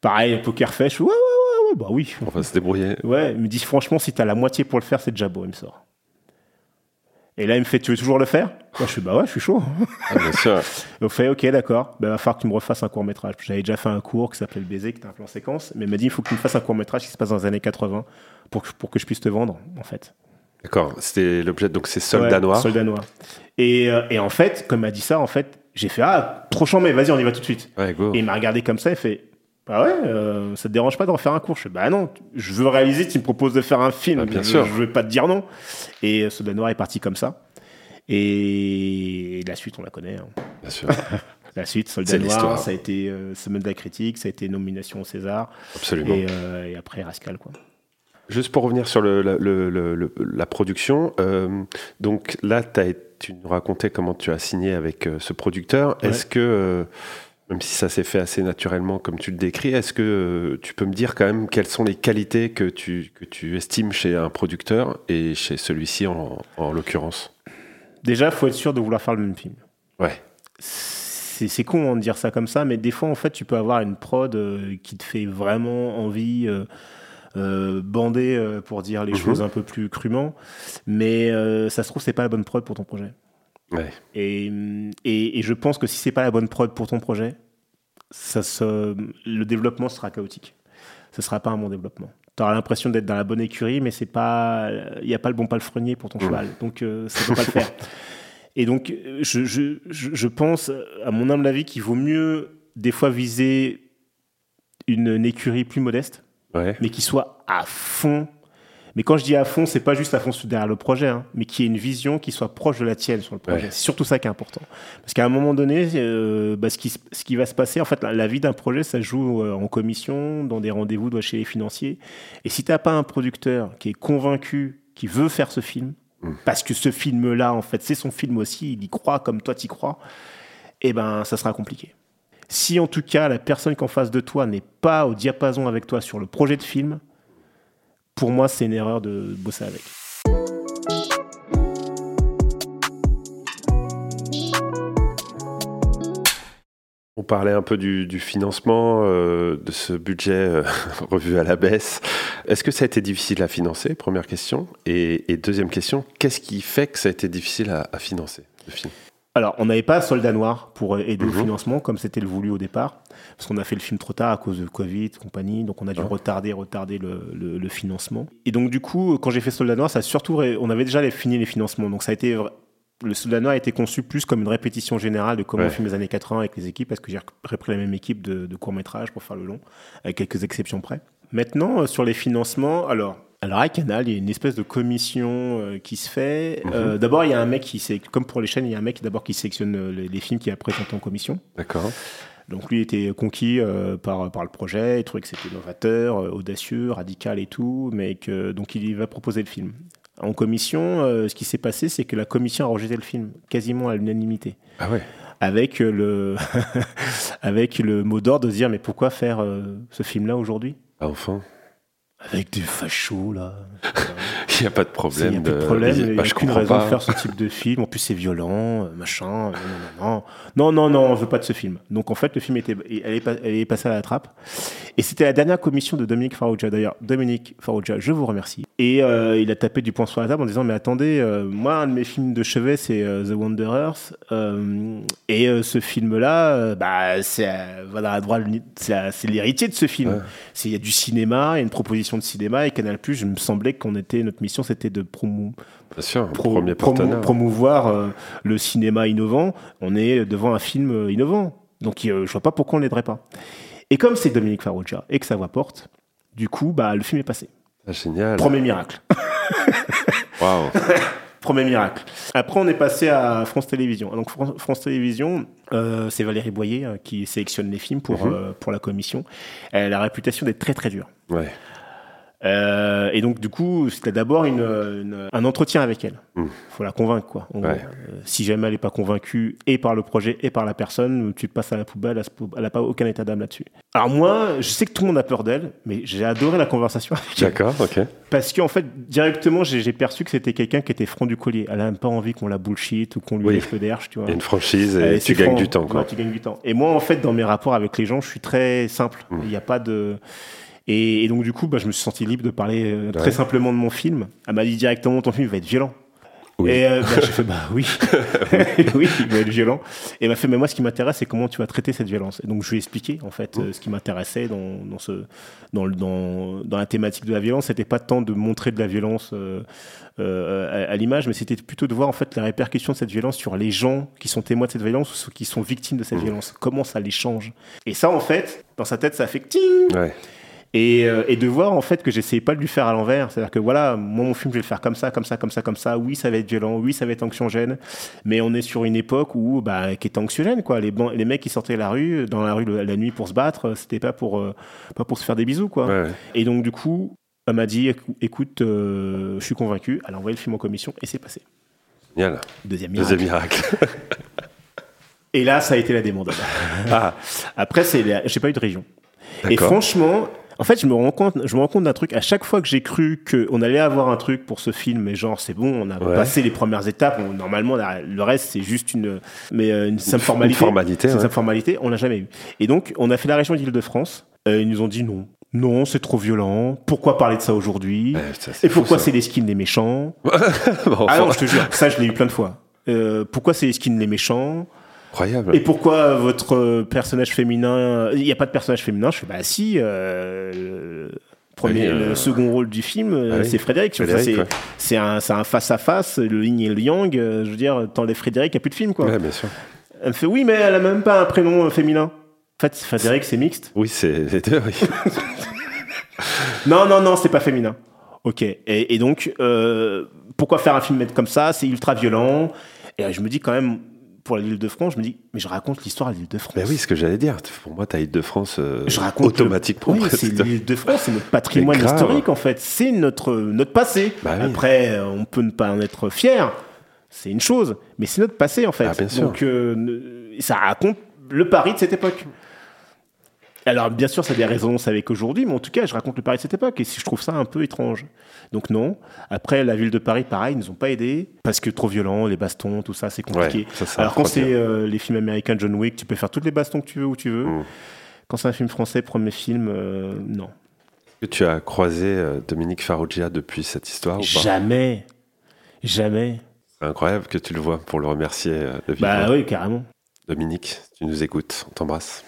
Speaker 3: Pareil, poker face. Ouais, ouais, ouais, ouais, bah oui.
Speaker 1: On va se débrouiller.
Speaker 3: Ouais, il me dit, franchement, si t'as la moitié pour le faire, c'est déjà beau, il me sort. Et là, il me fait, tu veux toujours le faire? Moi, je suis, bah ouais, je suis chaud.
Speaker 1: Ah, bien sûr.
Speaker 3: On fait, ok, d'accord, ben, va falloir que tu me refasses un court métrage. J'avais déjà fait un cours qui s'appelait Le baiser, qui était un plan séquence, mais il m'a dit, il faut que tu me fasses un court métrage qui se passe dans les années 80 pour que, pour que je puisse te vendre, en fait.
Speaker 1: D'accord. C'était l'objet. Donc, c'est Soldat
Speaker 3: Ouais,
Speaker 1: Noir.
Speaker 3: Soldat noir. Et, euh, et en fait, comme il m'a dit ça, en fait, j'ai fait, ah, trop chambé, vas-y, on y va tout de suite.
Speaker 1: Ouais, go.
Speaker 3: Et il m'a regardé comme ça, il fait, bah ouais, euh, ça te dérange pas de refaire un cours Je fais, bah non, je veux réaliser, tu me proposes de faire un film,
Speaker 1: Ah, bien
Speaker 3: je,
Speaker 1: sûr.
Speaker 3: je vais pas te dire non. Et euh, Soldat noir est parti comme ça. Et la suite, on la connaît. hein.
Speaker 1: Bien sûr.
Speaker 3: La suite, Soldat
Speaker 1: C'est
Speaker 3: Noir,
Speaker 1: l'histoire.
Speaker 3: ça a été euh, Semaine de la critique, ça a été nomination au César,
Speaker 1: Absolument.
Speaker 3: et, euh, et après Rascal. Quoi.
Speaker 1: Juste pour revenir sur le, la, le- le- le- la production, euh, donc là, t'as tu nous racontais comment tu as signé avec euh, ce producteur.
Speaker 3: Ouais.
Speaker 1: Est-ce que, euh, même si ça s'est fait assez naturellement comme tu le décris, est-ce que euh, tu peux me dire quand même quelles sont les qualités que tu, que tu estimes chez un producteur et chez celui-ci en, en l'occurrence?
Speaker 3: Déjà, il faut être sûr de vouloir faire le même film.
Speaker 1: Ouais,
Speaker 3: C'est c'est con hein, de dire ça comme ça, mais des fois, en fait, tu peux avoir une prod euh, qui te fait vraiment envie, euh, euh, bander, pour dire les
Speaker 1: Mhm.
Speaker 3: choses un peu plus crûment, mais ça se trouve, c'est pas la bonne prod pour ton projet.
Speaker 1: Ouais,
Speaker 3: Et, et, et je pense que si c'est pas la bonne prod pour ton projet, ça se, le développement sera chaotique. Ce sera pas un bon développement. Tu auras l'impression d'être dans la bonne écurie, mais c'est pas, il n'y a pas le bon palefrenier pour ton cheval, donc euh, ça peut pas le faire. Et donc, je, je, je, je pense, à mon humble avis, qu'il vaut mieux des fois viser une, une écurie plus modeste,
Speaker 1: ouais.
Speaker 3: mais qui soit à fond. Mais quand je dis à fond, c'est pas juste à fond derrière le projet, hein, mais qui ait une vision qui soit proche de la tienne sur le projet.
Speaker 1: Ouais.
Speaker 3: C'est surtout ça qui est important. Parce qu'à un moment donné, euh, bah, ce, qui, se- ce qui va se passer, en fait, la, la vie d'un projet, ça joue euh, en commission, dans des rendez-vous chez les financiers. Et si t'as pas un producteur qui est convaincu, qui veut faire ce film,
Speaker 1: Mm.
Speaker 3: parce que ce film-là, en fait, c'est son film aussi, il y croit comme toi t'y crois, eh ben, ça sera compliqué. Si en tout cas la personne qu'en face de toi n'est pas au diapason avec toi sur le projet de film, pour moi c'est une erreur de bosser avec.
Speaker 1: On parlait un peu du, du financement, euh, de ce budget euh, revu à la baisse. Est-ce que ça a été difficile à financer? Première question. Et, et deuxième question, qu'est-ce qui fait que ça a été difficile à, à financer le film
Speaker 3: Alors on n'avait pas Soldat Noir pour aider au
Speaker 1: Mhm.
Speaker 3: financement comme c'était le voulu au départ, parce qu'on a fait le film trop tard à cause de Covid, compagnie, donc on a dû retarder, retarder le, le- le financement. Et donc du coup, quand j'ai fait Soldat Noir, ça a surtout, on avait déjà fini les financements, donc ça a été le Soldat Noir a été conçu plus comme une répétition générale de comment
Speaker 1: Ouais.
Speaker 3: on filme les années 80 avec les équipes, parce que j'ai repris la même équipe de, de court-métrage pour faire le long, avec quelques exceptions près. Maintenant, euh, sur les financements, alors, alors à Canal, il y a une espèce de commission euh, qui se fait.
Speaker 1: Mhm.
Speaker 3: Euh, d'abord, il y a un mec qui, comme pour les chaînes, il y a un mec d'abord qui sélectionne les, les films qui a présenté en commission.
Speaker 1: D'accord
Speaker 3: Donc lui était conquis euh, par, par le projet, il trouvait que c'était novateur, euh, audacieux, radical et tout, mais que donc il va proposer le film. En commission, euh, ce qui s'est passé, c'est que la commission a rejeté le film quasiment à l'unanimité,
Speaker 1: Ah ouais.
Speaker 3: Avec le avec le mot d'ordre de se dire mais pourquoi faire ce film-là aujourd'hui?
Speaker 1: Ah, Enfin,
Speaker 3: avec des fachos là.
Speaker 1: il n'y a pas de
Speaker 3: Il
Speaker 1: problème.
Speaker 3: n'y a pas de problème, il n'y
Speaker 1: bah,
Speaker 3: a aucune
Speaker 1: comprends
Speaker 3: raison
Speaker 1: pas.
Speaker 3: de faire ce type de film. En plus, c'est violent, machin. Non, non, non, non, non, on veut pas de ce film. Donc, en fait, le film était, elle est, elle est passée à la trappe. Et c'était la dernière commission de Dominique Farrugia. D'ailleurs, Dominique Farrugia, je vous remercie. Et euh, il a tapé du poing sur la table en disant Mais attendez, euh, moi, un de mes films de chevet, c'est euh, The Wanderers. Euh, et ce film-là, euh, bah, c'est voilà, c'est l'héritier de ce film.
Speaker 1: Ouais.
Speaker 3: Il y a du cinéma, il y a une proposition de cinéma. Et Canal, je me semblait qu'on était, notre mission, c'était de promou-
Speaker 1: sûr,
Speaker 3: pro- promouvoir euh, le cinéma innovant. On est devant un film euh, innovant. Donc euh, je vois pas pourquoi on l'aiderait pas. Et comme c'est Dominique Farrugia et que sa voix porte, du coup, bah, le film est passé.
Speaker 1: Ah, génial.
Speaker 3: Premier miracle.
Speaker 1: Waouh.
Speaker 3: Premier miracle. Après, on est passé à France Télévisions. Donc, Fran- France Télévisions, euh, c'est Valérie Boyer qui sélectionne les films pour,
Speaker 1: Mhm.
Speaker 3: euh, pour la commission. Elle a la réputation d'être très, très dure.
Speaker 1: Ouais.
Speaker 3: Euh, et donc, du coup, c'était d'abord une, une- un entretien avec elle. Il
Speaker 1: Mm.
Speaker 3: faut la convaincre, quoi.
Speaker 1: Ouais.
Speaker 3: Euh, si jamais elle n'est pas convaincue, et par le projet, et par la personne, tu te passes à la poubelle, elle n'a pas aucun état d'âme là-dessus. Alors, moi, je sais que tout le monde a peur d'elle, mais j'ai adoré la conversation avec elle.
Speaker 1: D'accord, ok.
Speaker 3: Parce qu'en fait, directement, j'ai perçu que c'était quelqu'un qui était franc du collier. Elle a même pas envie qu'on la bullshit ou qu'on lui
Speaker 1: Oui.
Speaker 3: lève le derche, tu vois.
Speaker 1: Il y a une franchise et tu gagnes
Speaker 3: franc.
Speaker 1: du temps, quoi.
Speaker 3: Ouais, tu gagnes du temps. Et moi, en fait, dans mes rapports avec les gens, je suis très simple.
Speaker 1: Mmh.
Speaker 3: Il n'y a pas de. Et, et donc, du coup, bah, je me suis senti libre de parler euh, très simplement de mon film. Elle m'a dit directement ton film va être violent.
Speaker 1: Oui.
Speaker 3: Et euh, bah, j'ai fait bah oui, oui, il va être violent. Et elle m'a fait mais moi ce qui m'intéresse c'est comment tu vas traiter cette violence. Et donc je lui ai expliqué en fait euh, ce qui m'intéressait dans, dans ce dans, le- dans dans la thématique de la violence, c'était pas tant de montrer de la violence euh, à, à l'image, mais c'était plutôt de voir en fait la répercussion de cette violence sur les gens qui sont témoins de cette violence ou ceux qui sont victimes de cette violence. Comment ça les change. Et ça en fait dans sa tête ça fait ting
Speaker 1: Ouais.
Speaker 3: Et, euh, et de voir en fait que j'essayais pas de lui faire à l'envers. C'est-à-dire que voilà, moi mon film je vais le faire comme ça, comme ça, comme ça, comme ça. Oui, ça va être violent, oui, ça va être anxiogène, mais on est sur une époque où bah, qui était anxiogène quoi. Les, mecs qui sortaient la rue, dans la rue le- la nuit pour se battre, c'était pas pour euh, pas pour se faire des bisous quoi.
Speaker 1: Ouais.
Speaker 3: Et donc du coup, elle m'a dit écou- écoute, euh, je suis convaincu. Elle a envoyé le film en commission et c'est passé.
Speaker 1: Génial.
Speaker 3: Deuxième miracle.
Speaker 1: Deuxième miracle.
Speaker 3: Et là, ça a été la débandade.
Speaker 1: ah,
Speaker 3: Après, c'est la- j'ai pas eu de région. Et franchement, en fait, je me rends compte, je me rends compte d'un truc. À chaque fois que j'ai cru qu'on allait avoir un truc pour ce film, mais genre c'est bon, on a
Speaker 1: Ouais.
Speaker 3: passé les premières étapes. on- normalement, le reste c'est juste une, mais euh, une simple formalité.
Speaker 1: Une formalité,
Speaker 3: une
Speaker 1: ouais.
Speaker 3: simple formalité. On l'a jamais eu. Et donc, on a fait la région d'Île-de-France. Euh, ils nous ont dit non, non, c'est trop violent. Pourquoi parler de ça aujourd'hui
Speaker 1: c'est
Speaker 3: Et pourquoi c'est les skins des méchants
Speaker 1: Bon,
Speaker 3: Ah non, je te jure, ça je l'ai eu plein de fois. Euh, pourquoi c'est les skins des méchants
Speaker 1: incroyable.
Speaker 3: et pourquoi votre euh, personnage féminin. Il n'y a pas de personnage féminin Je fais bah si. euh, le premier,
Speaker 1: Oui, euh,
Speaker 3: le second rôle du film,
Speaker 1: ah oui,
Speaker 3: c'est Frédéric. C'est un, face à face, le yin et le yang. je veux dire, t'enlèves Frédéric, il n'y a plus de film quoi.
Speaker 1: Ouais, bien sûr.
Speaker 3: Elle me fait oui, mais elle a même pas un prénom féminin. En fait, Frédéric, c'est mixte.
Speaker 1: Oui, c'est les deux, oui.
Speaker 3: Non, non, non, c'est pas féminin. Ok. Et, et donc, euh, pourquoi faire un film comme ça? C'est ultra violent. Et je me dis quand même, pour l'île de France, je me dis, mais je raconte l'histoire de l'île de France.
Speaker 1: Ben oui, ce que j'allais dire. Pour moi, t'as Île-de-France euh,
Speaker 3: Je raconte
Speaker 1: automatiquement.
Speaker 3: le- Oui, c'est l'île de France, c'est notre patrimoine historique en fait. C'est notre notre passé.
Speaker 1: Bah.
Speaker 3: Après, euh, on peut ne pas en être fier. C'est une chose, mais c'est notre passé en fait.
Speaker 1: Ah, bien sûr.
Speaker 3: Donc, euh, ça raconte le Paris de cette époque. Alors, bien sûr, ça a des résonances avec aujourd'hui, mais en tout cas, je raconte le Paris de cette époque et si je trouve ça un peu étrange. Donc, non. Après, la ville de Paris, pareil, ils nous ont pas aidés parce que trop violent, les bastons, tout ça, c'est compliqué.
Speaker 1: Ouais, ça,
Speaker 3: Alors, quand c'est euh, les films américains de John Wick, tu peux faire toutes les bastons que tu veux où tu veux.
Speaker 1: Mm.
Speaker 3: Quand c'est un film français, premier film, euh, non.
Speaker 1: Est-ce que tu as croisé euh, Dominique Farrugia depuis cette histoire ou pas?
Speaker 3: Jamais. Jamais.
Speaker 1: Incroyable que tu le vois pour le remercier euh, de
Speaker 3: Bah oui, carrément.
Speaker 1: Dominique, tu nous écoutes, on t'embrasse.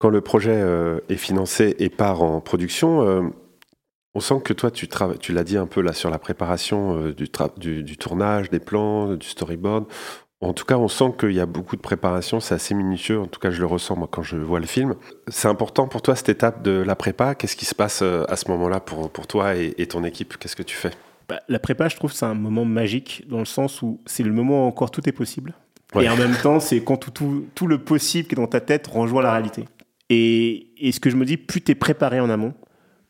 Speaker 1: Quand le projet euh, est financé et part en production, euh, on sent que toi, tu, l'as dit un peu là sur la préparation euh, du, tra- du, du tournage, des plans, du storyboard. En tout cas, on sent qu'il y a beaucoup de préparation, c'est assez minutieux. En tout cas, je le ressens moi quand je vois le film. C'est important pour toi cette étape de la prépa? Qu'est-ce qui se passe à ce moment-là pour, pour toi et, et ton équipe? Qu'est-ce que tu fais?
Speaker 3: Bah, la prépa, je trouve, c'est un moment magique dans le sens où c'est le moment où encore tout est possible.
Speaker 1: Ouais.
Speaker 3: Et en même temps, c'est quand tout, tout, tout le possible qui est dans ta tête rejoint la réalité. Et, ce que je me dis, plus tu es préparé en amont,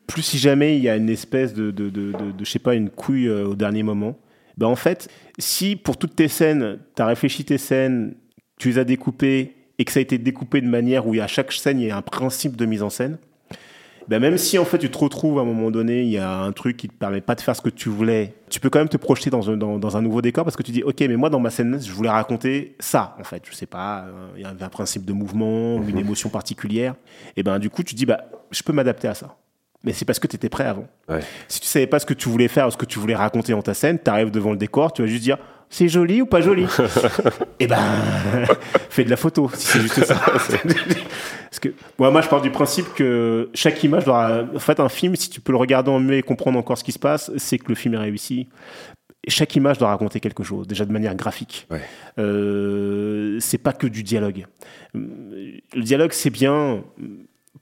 Speaker 3: plus si jamais il y a une espèce de, de, de, je sais pas, une couille euh, au dernier moment, ben en fait, si pour toutes tes scènes, tu as réfléchi tes scènes, tu les as découpées et que ça a été découpé de manière où à chaque scène, il y a un principe de mise en scène, ben même si en fait tu te retrouves à un moment donné, il y a un truc qui te permet pas de faire ce que tu voulais, tu peux quand même te projeter dans un, dans, dans un nouveau décor parce que tu dis ok mais moi dans ma scène je voulais raconter ça en fait, je sais pas, euh, il y avait un principe de mouvement ou une émotion particulière, et ben du coup tu dis bah je peux m'adapter à ça. Mais c'est parce que tu étais prêt avant.
Speaker 1: Ouais.
Speaker 3: Si tu savais pas ce que tu voulais faire ou ce que tu voulais raconter dans ta scène, tu arrives devant le décor, tu vas juste dire c'est joli ou pas joli Eh ben, fais de la photo, si c'est juste ça. Parce que moi, moi, je pars du principe que chaque image doit. En fait, un film, si tu peux le regarder en muet et comprendre encore ce qui se passe, c'est que le film est réussi. Chaque image doit raconter quelque chose, déjà de manière graphique.
Speaker 1: Ouais.
Speaker 3: Euh, c'est pas que du dialogue. Le dialogue, c'est bien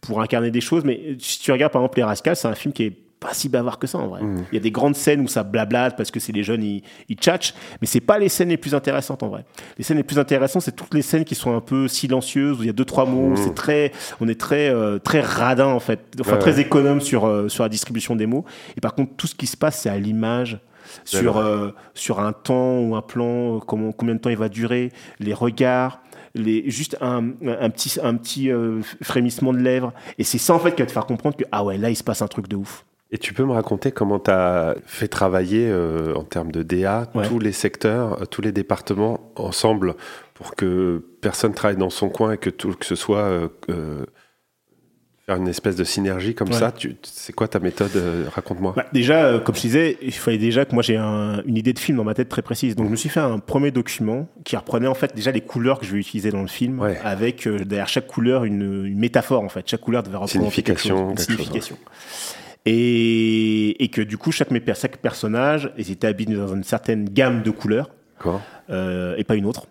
Speaker 3: pour incarner des choses, mais si tu regardes par exemple Les Rascals, c'est un film qui est pas si bavard que ça en vrai.
Speaker 1: Mhm.
Speaker 3: Il y a des grandes scènes où ça blablate parce que c'est les jeunes, ils, ils tchatchent, mais c'est pas les scènes les plus intéressantes en vrai. Les scènes les plus intéressantes, c'est toutes les scènes qui sont un peu silencieuses, où il y a deux, trois mots,
Speaker 1: Mhm.
Speaker 3: c'est très, on est très, euh, très radin en fait, enfin
Speaker 1: Ouais,
Speaker 3: très
Speaker 1: ouais.
Speaker 3: économe sur, euh, sur la distribution des mots. Et par contre, tout ce qui se passe, c'est à l'image. Sur, euh, sur un temps ou un plan, comment, combien de temps il va durer, les regards, les, juste un, un petit, un petit euh, frémissement de lèvres. Et c'est ça en fait qui va te faire comprendre que ah ouais, là il se passe un truc de ouf.
Speaker 1: Et tu peux me raconter comment tu as fait travailler euh, en termes de DA
Speaker 3: Ouais.
Speaker 1: tous les secteurs, euh, tous les départements ensemble pour que personne travaille dans son coin et que, tout, que ce soit euh, euh, faire une espèce de synergie comme
Speaker 3: Ouais.
Speaker 1: ça. C'est quoi ta méthode Raconte-moi.
Speaker 3: Bah, déjà, comme je disais, il fallait déjà que moi j'ai un- une idée de film dans ma tête très précise. Donc je me suis fait un premier document qui reprenait en fait déjà les couleurs que je vais utiliser dans le film,
Speaker 1: Ouais.
Speaker 3: avec derrière chaque couleur une, une métaphore en fait. Chaque couleur devait représenter quelque chose,
Speaker 1: Signification,
Speaker 3: une
Speaker 1: quelque chose,
Speaker 3: signification. Et, et que du coup chaque, chaque personnage ils étaient habillés dans une certaine gamme de couleurs euh, et pas une autre.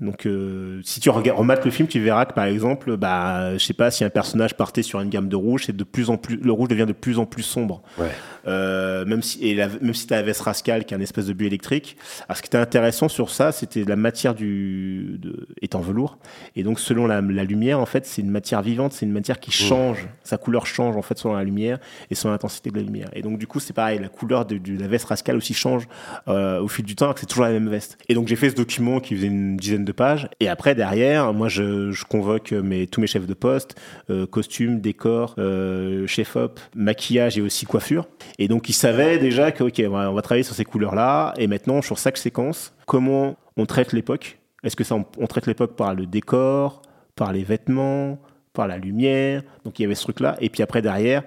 Speaker 3: Donc, euh, si tu regardes, remates le film, tu verras que par exemple, bah, je sais pas, si un personnage partait sur une gamme de rouge, c'est de plus en plus, le rouge devient de plus en plus sombre.
Speaker 1: Ouais.
Speaker 3: Euh, même si, et la- même si tu as la veste rascal, qui est un espèce de but électrique. Alors, ce qui était intéressant sur ça, c'était la matière du, de, est en velours. Et donc, selon la, la lumière, en fait, c'est une matière vivante, c'est une matière qui change. Sa couleur change, en fait, selon la lumière et selon l'intensité de la lumière. Et donc, du coup, c'est pareil, la couleur de, de la veste rascal aussi change euh, au fil du temps, c'est toujours la même veste. Et donc, j'ai fait ce document qui faisait une dizaine de pages. Et après, derrière, moi, je, je convoque mes, tous mes chefs de poste, euh, costume, décor, euh, chef-op, maquillage et aussi coiffure. Et donc, ils savaient déjà que, OK, on va, travailler sur ces couleurs-là. Et maintenant, sur chaque séquence, comment on traite l'époque? Est-ce que ça, on, traite l'époque par le décor, par les vêtements, par la lumière? Donc, il y avait ce truc-là. Et puis après, derrière,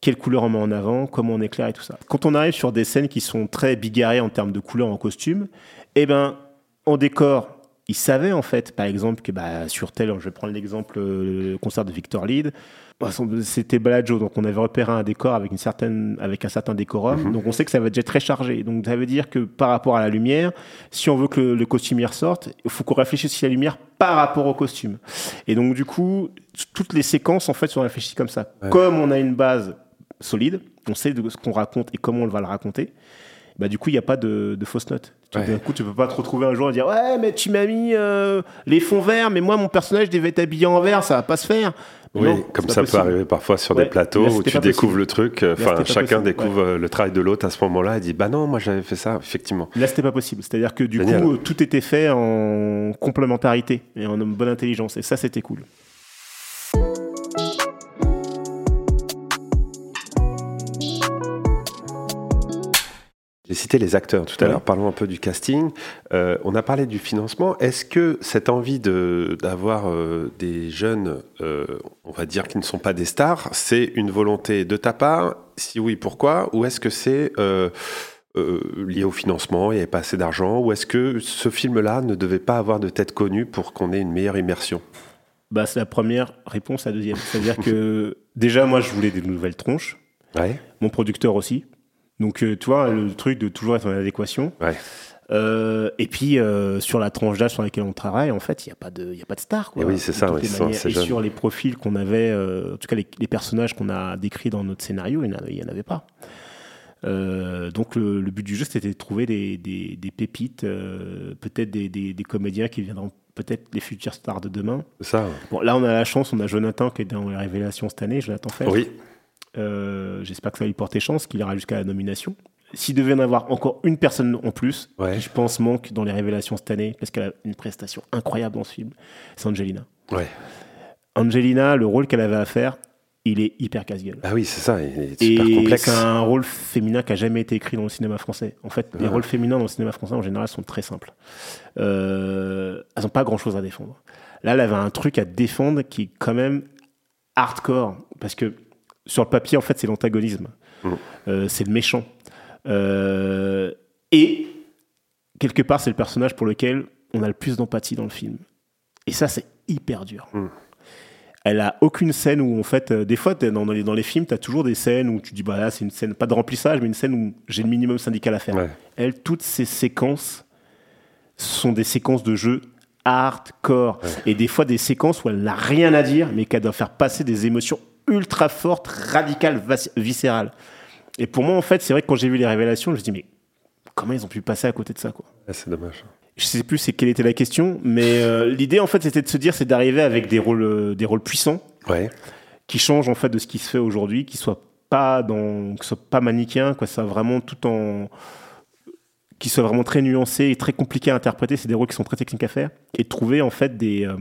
Speaker 3: quelle couleur on met en avant, comment on éclaire et tout ça. Quand on arrive sur des scènes qui sont très bigarrées en termes de couleurs en costume, eh ben, en décor, ils savaient en fait, par exemple, que bah, sur tel, je vais prendre l'exemple, euh, le concert de Victor bah, c'était Balajo, donc on avait repéré un décor avec, une certaine, avec un certain décorum, donc on sait que ça va déjà être très chargé. Donc ça veut dire que par rapport à la lumière, si on veut que le, le costumier ressorte, il faut qu'on réfléchisse aussi à la lumière par rapport au costume. Et donc du coup, toutes les séquences en fait sont réfléchies comme ça.
Speaker 1: Ouais.
Speaker 3: Comme on a une base solide, on sait de ce qu'on raconte et comment on va le raconter. Bah, du coup, il n'y a pas de, de fausses notes.
Speaker 1: Ouais.
Speaker 3: D'un coup, tu peux pas te retrouver un jour et dire Ouais, mais tu m'as mis euh, les fonds verts, mais moi, mon personnage devait être habillé en vert, ça va pas se faire.
Speaker 1: Oui,
Speaker 3: Non,
Speaker 1: comme ça peut arriver parfois sur
Speaker 3: Ouais,
Speaker 1: des plateaux
Speaker 3: là,
Speaker 1: où tu découvres
Speaker 3: possible.
Speaker 1: le truc. Enfin, chacun
Speaker 3: possible,
Speaker 1: découvre euh, le travail de l'autre à ce moment-là et dit Bah non, moi j'avais fait ça, effectivement.
Speaker 3: Là, c'était pas possible. C'est-à-dire que du
Speaker 1: Génial.
Speaker 3: coup, euh, tout était fait en complémentarité et en bonne intelligence. Et ça, c'était cool.
Speaker 1: J'ai cité les acteurs tout à
Speaker 3: Ouais.
Speaker 1: l'heure. Parlons un peu du casting. Euh, on a parlé du financement. Est-ce que cette envie de d'avoir euh, des jeunes, euh, on va dire qui ne sont pas des stars, c'est une volonté de ta part? Si oui, pourquoi? Ou est-ce que c'est lié au financement Il n'y avait pas assez d'argent? Ou est-ce que ce film-là ne devait pas avoir de tête connue pour qu'on ait une meilleure immersion?
Speaker 3: Bah, c'est la première réponse la deuxième. C'est-à-dire que déjà, moi, je voulais des nouvelles tronches.
Speaker 1: Ouais.
Speaker 3: Mon producteur aussi. Donc, euh, tu vois, le truc de toujours être en adéquation.
Speaker 1: Ouais.
Speaker 3: Euh, et puis, euh, sur la tranche d'âge sur laquelle on travaille, en fait, il n'y a, pas de- il a pas de star. Quoi,
Speaker 1: Et oui, c'est ça, ouais,
Speaker 3: manières. Et sur les profils qu'on avait, euh, en tout cas, les, les personnages qu'on a décrits dans notre scénario, il n'y en, avait- en pas. Donc, le, le but du jeu, c'était de trouver des, des- des pépites, peut-être des, comédiens qui viendront peut-être les futures stars de demain.
Speaker 1: Ça
Speaker 3: Bon, là, on a la chance, on a Jonathan qui est dans les révélations cette année, Jonathan Feld.
Speaker 1: Oui.
Speaker 3: Euh, J'espère que ça va lui porter chance, qu'il ira jusqu'à la nomination. S'il devait en avoir encore une personne en plus,
Speaker 1: Ouais.
Speaker 3: qui je pense manque dans les révélations cette année, parce qu'elle a une prestation incroyable dans ce film, c'est Angelina.
Speaker 1: Ouais.
Speaker 3: Angelina, le rôle qu'elle avait à faire, il est hyper casse-gueule.
Speaker 1: Ah oui, c'est ça. Il est super
Speaker 3: Et
Speaker 1: complexe.
Speaker 3: c'est un rôle féminin qui a jamais été écrit dans le cinéma français. En fait, les
Speaker 1: Ouais.
Speaker 3: rôles féminins dans le cinéma français en général sont très simples. Euh, elles n'ont pas grand-chose à défendre. Là, elle avait un truc à défendre qui est quand même hardcore, parce que sur le papier, en fait, c'est l'antagonisme,
Speaker 1: Mm.
Speaker 3: Euh, c'est le méchant, Euh, et quelque part, c'est le personnage pour lequel on a le plus d'empathie dans le film. Et ça, c'est hyper dur.
Speaker 1: Mm.
Speaker 3: Elle a aucune scène où, en fait, euh, des fois, dans, dans les, dans les films, tu as toujours des scènes où tu dis, bah là, c'est une scène, pas de remplissage, mais une scène où j'ai le minimum syndical à faire.
Speaker 1: Ouais.
Speaker 3: Elle, toutes ces séquences sont des séquences de jeu hardcore. Et des fois, des séquences où elle n'a rien à dire, mais qu'elle doit faire passer des émotions ultra fortes, radicales, vas- viscérales. Et pour moi, en fait, c'est vrai que quand j'ai vu les révélations, je me dis, mais comment ils ont pu passer à côté de ça, quoi?
Speaker 1: Ah, c'est dommage.
Speaker 3: Je sais plus c'est quelle était la question, mais euh, l'idée, en fait, c'était de se dire, c'est d'arriver avec des rôles, euh, des rôles puissants
Speaker 1: Ouais.
Speaker 3: qui changent, en fait, de ce qui se fait aujourd'hui, qui soient pas dans, qui soient pas manichéens, quoi, ça vraiment tout en, qui soient vraiment très nuancés et très compliqués à interpréter. C'est des rôles qui sont très techniques à faire et trouver, en fait, des, euh,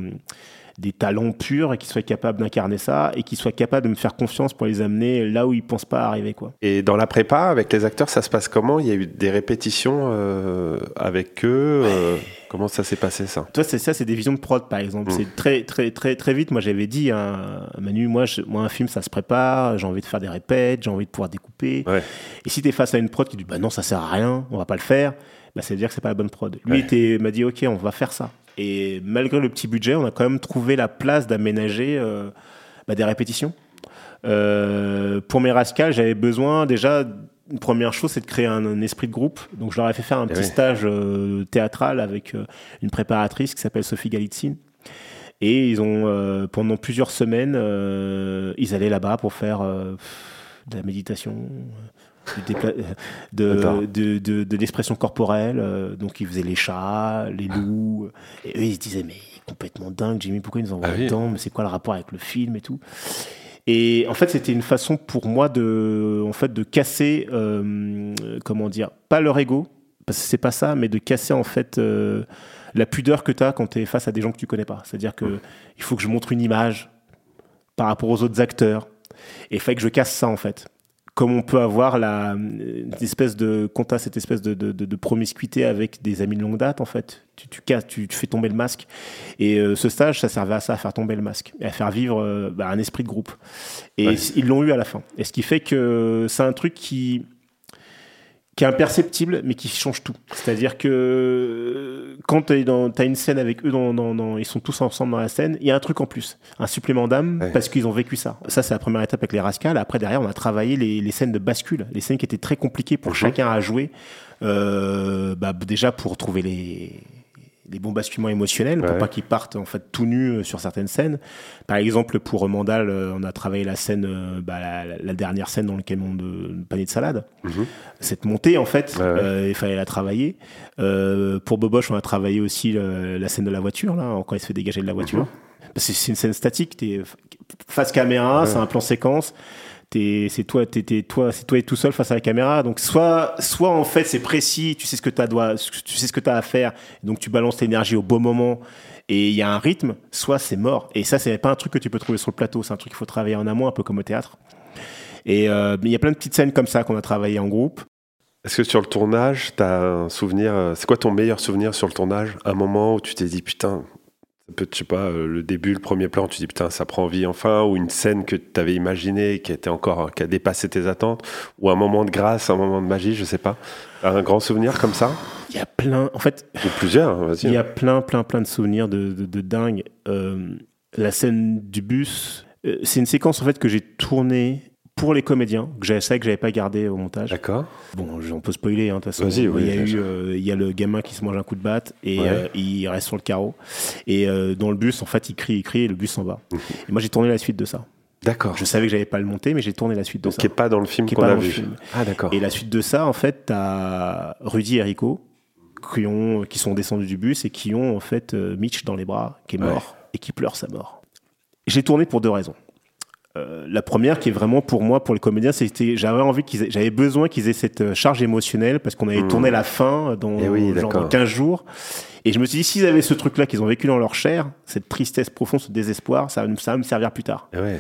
Speaker 3: des talents purs et qui soient capables d'incarner ça et qui soient capables de me faire confiance pour les amener là où ils pensent pas arriver, quoi.
Speaker 1: Et dans la prépa, avec les acteurs, ça se passe comment? Il y a eu des répétitions euh, avec eux euh, Comment ça s'est passé ça?
Speaker 3: Toi, c'est ça, c'est des visions de prod, par exemple.
Speaker 1: Mm.
Speaker 3: C'est très, très, très, très vite. Moi, j'avais dit à Manu, moi, je- moi, un film, ça se prépare. J'ai envie de faire des répètes, j'ai envie de pouvoir découper.
Speaker 1: Ouais.
Speaker 3: Et si tu es face à une prod qui dit, bah non, ça sert à rien, on va pas le faire, bah, ça veut dire que c'est pas la bonne prod. Lui,
Speaker 1: Ouais.
Speaker 3: m'a dit, ok, on va faire ça. Et malgré le petit budget, on a quand même trouvé la place d'aménager euh, bah, des répétitions. Euh, pour mes rascals, j'avais besoin déjà. Une première chose, c'est de créer un, un esprit de groupe. Donc, je leur ai fait faire un
Speaker 1: Eh
Speaker 3: petit
Speaker 1: oui.
Speaker 3: stage euh, théâtral avec une préparatrice qui s'appelle Sophie Galitzine. Et ils ont, pendant plusieurs semaines, ils allaient là-bas pour faire de la méditation, euh, euh, de, de, de, de l'expression corporelle. euh, donc, ils faisaient les chats, les loups. Et eux, ils se disaient, mais complètement dingue, Jimmy, pourquoi ils nous envoient
Speaker 1: Ah oui.
Speaker 3: Mais c'est quoi le rapport avec le film et tout et en fait, c'était une façon pour moi de, en fait, de casser, euh, comment dire, pas leur ego, parce que c'est pas ça, mais de casser en fait euh, la pudeur que tu as quand tu es face à des gens que tu connais pas. C'est-à-dire que il faut que je montre une image par rapport aux autres acteurs, et il fallait que je casse ça en fait. Comme on peut avoir la une espèce de, cette espèce de, de, de- de promiscuité avec des amis de longue date, en fait, tu, tu, tu, tu fais tomber le masque. Et euh, ce stage, ça servait à ça, à faire tomber le masque, et à faire vivre euh, bah, un esprit de groupe. Et
Speaker 1: Ouais.
Speaker 3: ils l'ont eu à la fin. Et ce qui fait que c'est un truc qui, qui est imperceptible, mais qui change tout. C'est-à-dire que euh, quand tu as une scène avec eux, dans, dans- dans- ils sont tous ensemble dans la scène, il y a un truc en plus, un supplément d'âme,
Speaker 1: Ouais.
Speaker 3: parce qu'ils ont vécu ça. Ça, c'est la première étape avec les rascals. Après, derrière, on a travaillé les, les scènes de bascule, les scènes qui étaient très compliquées pour chacun à jouer. Euh, bah, déjà pour trouver les les bons basculements émotionnels pour
Speaker 1: Ouais.
Speaker 3: pas qu'ils partent en fait tout nus euh, sur certaines scènes. Par exemple, pour Mandal, euh, on a travaillé la scène, euh, bah, la, dernière scène dans le camion de le panier de salade.
Speaker 1: Mhm.
Speaker 3: Cette montée, en fait,
Speaker 1: Ouais,
Speaker 3: euh, il fallait la travailler. Euh, pour Boboche, on a travaillé aussi la scène de la voiture, là, quand il se fait dégager de la voiture. Parce que c'est une scène statique, t'es face caméra,
Speaker 1: Ouais.
Speaker 3: c'est un plan séquence. C'est toi, t'es- t'es- toi, c'est toi et tout seul face à la caméra. Donc soit, soit en fait c'est précis, tu sais ce que tu t'as à faire, donc tu balances l'énergie au bon moment et il y a un rythme. Soit c'est mort. Et ça c'est pas un truc que tu peux trouver sur le plateau, c'est un truc qu'il faut travailler en amont, un peu comme au théâtre. Et euh, il y a plein de petites scènes comme ça qu'on a travaillé en groupe.
Speaker 1: Est-ce que sur le tournage, tu as un souvenir euh, C'est quoi ton meilleur souvenir sur le tournage? Un moment où tu t'es dit putain, je sais pas, euh, le début, le premier plan, tu te dis putain, ça prend vie enfin, ou une scène que tu avais imaginée qui était encore, qui a dépassé tes attentes, ou un moment de grâce, un moment de magie, je sais pas. Un grand souvenir comme ça?
Speaker 3: Il y a plein, en fait,
Speaker 1: Ou plusieurs, vas-y.
Speaker 3: Il y a plein, plein, plein de souvenirs de, de, de dingue. Euh, la scène du bus, euh, c'est une séquence en fait que j'ai tournée pour les comédiens, que j'avais ça que j'avais pas gardé au montage.
Speaker 1: D'accord.
Speaker 3: Bon, on peut spoiler, hein, de toute façon.
Speaker 1: Vas-y, oui,
Speaker 3: il y a eu, euh, il y a le gamin qui se mange un coup de batte et
Speaker 1: Ouais.
Speaker 3: euh, il reste sur le carreau. Et euh, dans le bus, en fait, il crie, il crie et le bus s'en va.
Speaker 1: Mhm.
Speaker 3: Et moi, j'ai tourné la suite de ça.
Speaker 1: D'accord.
Speaker 3: Je savais que j'avais pas le monter, mais j'ai tourné la suite de
Speaker 1: Donc,
Speaker 3: ça.
Speaker 1: qui n'est pas dans le film
Speaker 3: est
Speaker 1: qu'on a vu.
Speaker 3: film.
Speaker 1: Ah, d'accord.
Speaker 3: Et la suite de ça, en fait, t'as Rudy et Rico qui, ont, qui sont descendus du bus et qui ont en fait Mitch dans les bras, qui est mort et qui pleure sa mort. J'ai tourné pour deux raisons. Euh, la première, qui est vraiment pour moi, pour les comédiens, c'était j'avais envie qu'ils aient- j'avais besoin qu'ils aient cette euh, charge émotionnelle parce qu'on avait
Speaker 1: Mhm.
Speaker 3: tourné la fin dans,
Speaker 1: Eh oui,
Speaker 3: genre
Speaker 1: d'accord.
Speaker 3: dans 15 jours. Et je me suis dit, s'ils avaient ce truc-là qu'ils ont vécu dans leur chair, cette tristesse profonde, ce désespoir, ça va, me- ça va me servir plus tard.
Speaker 1: Eh ouais,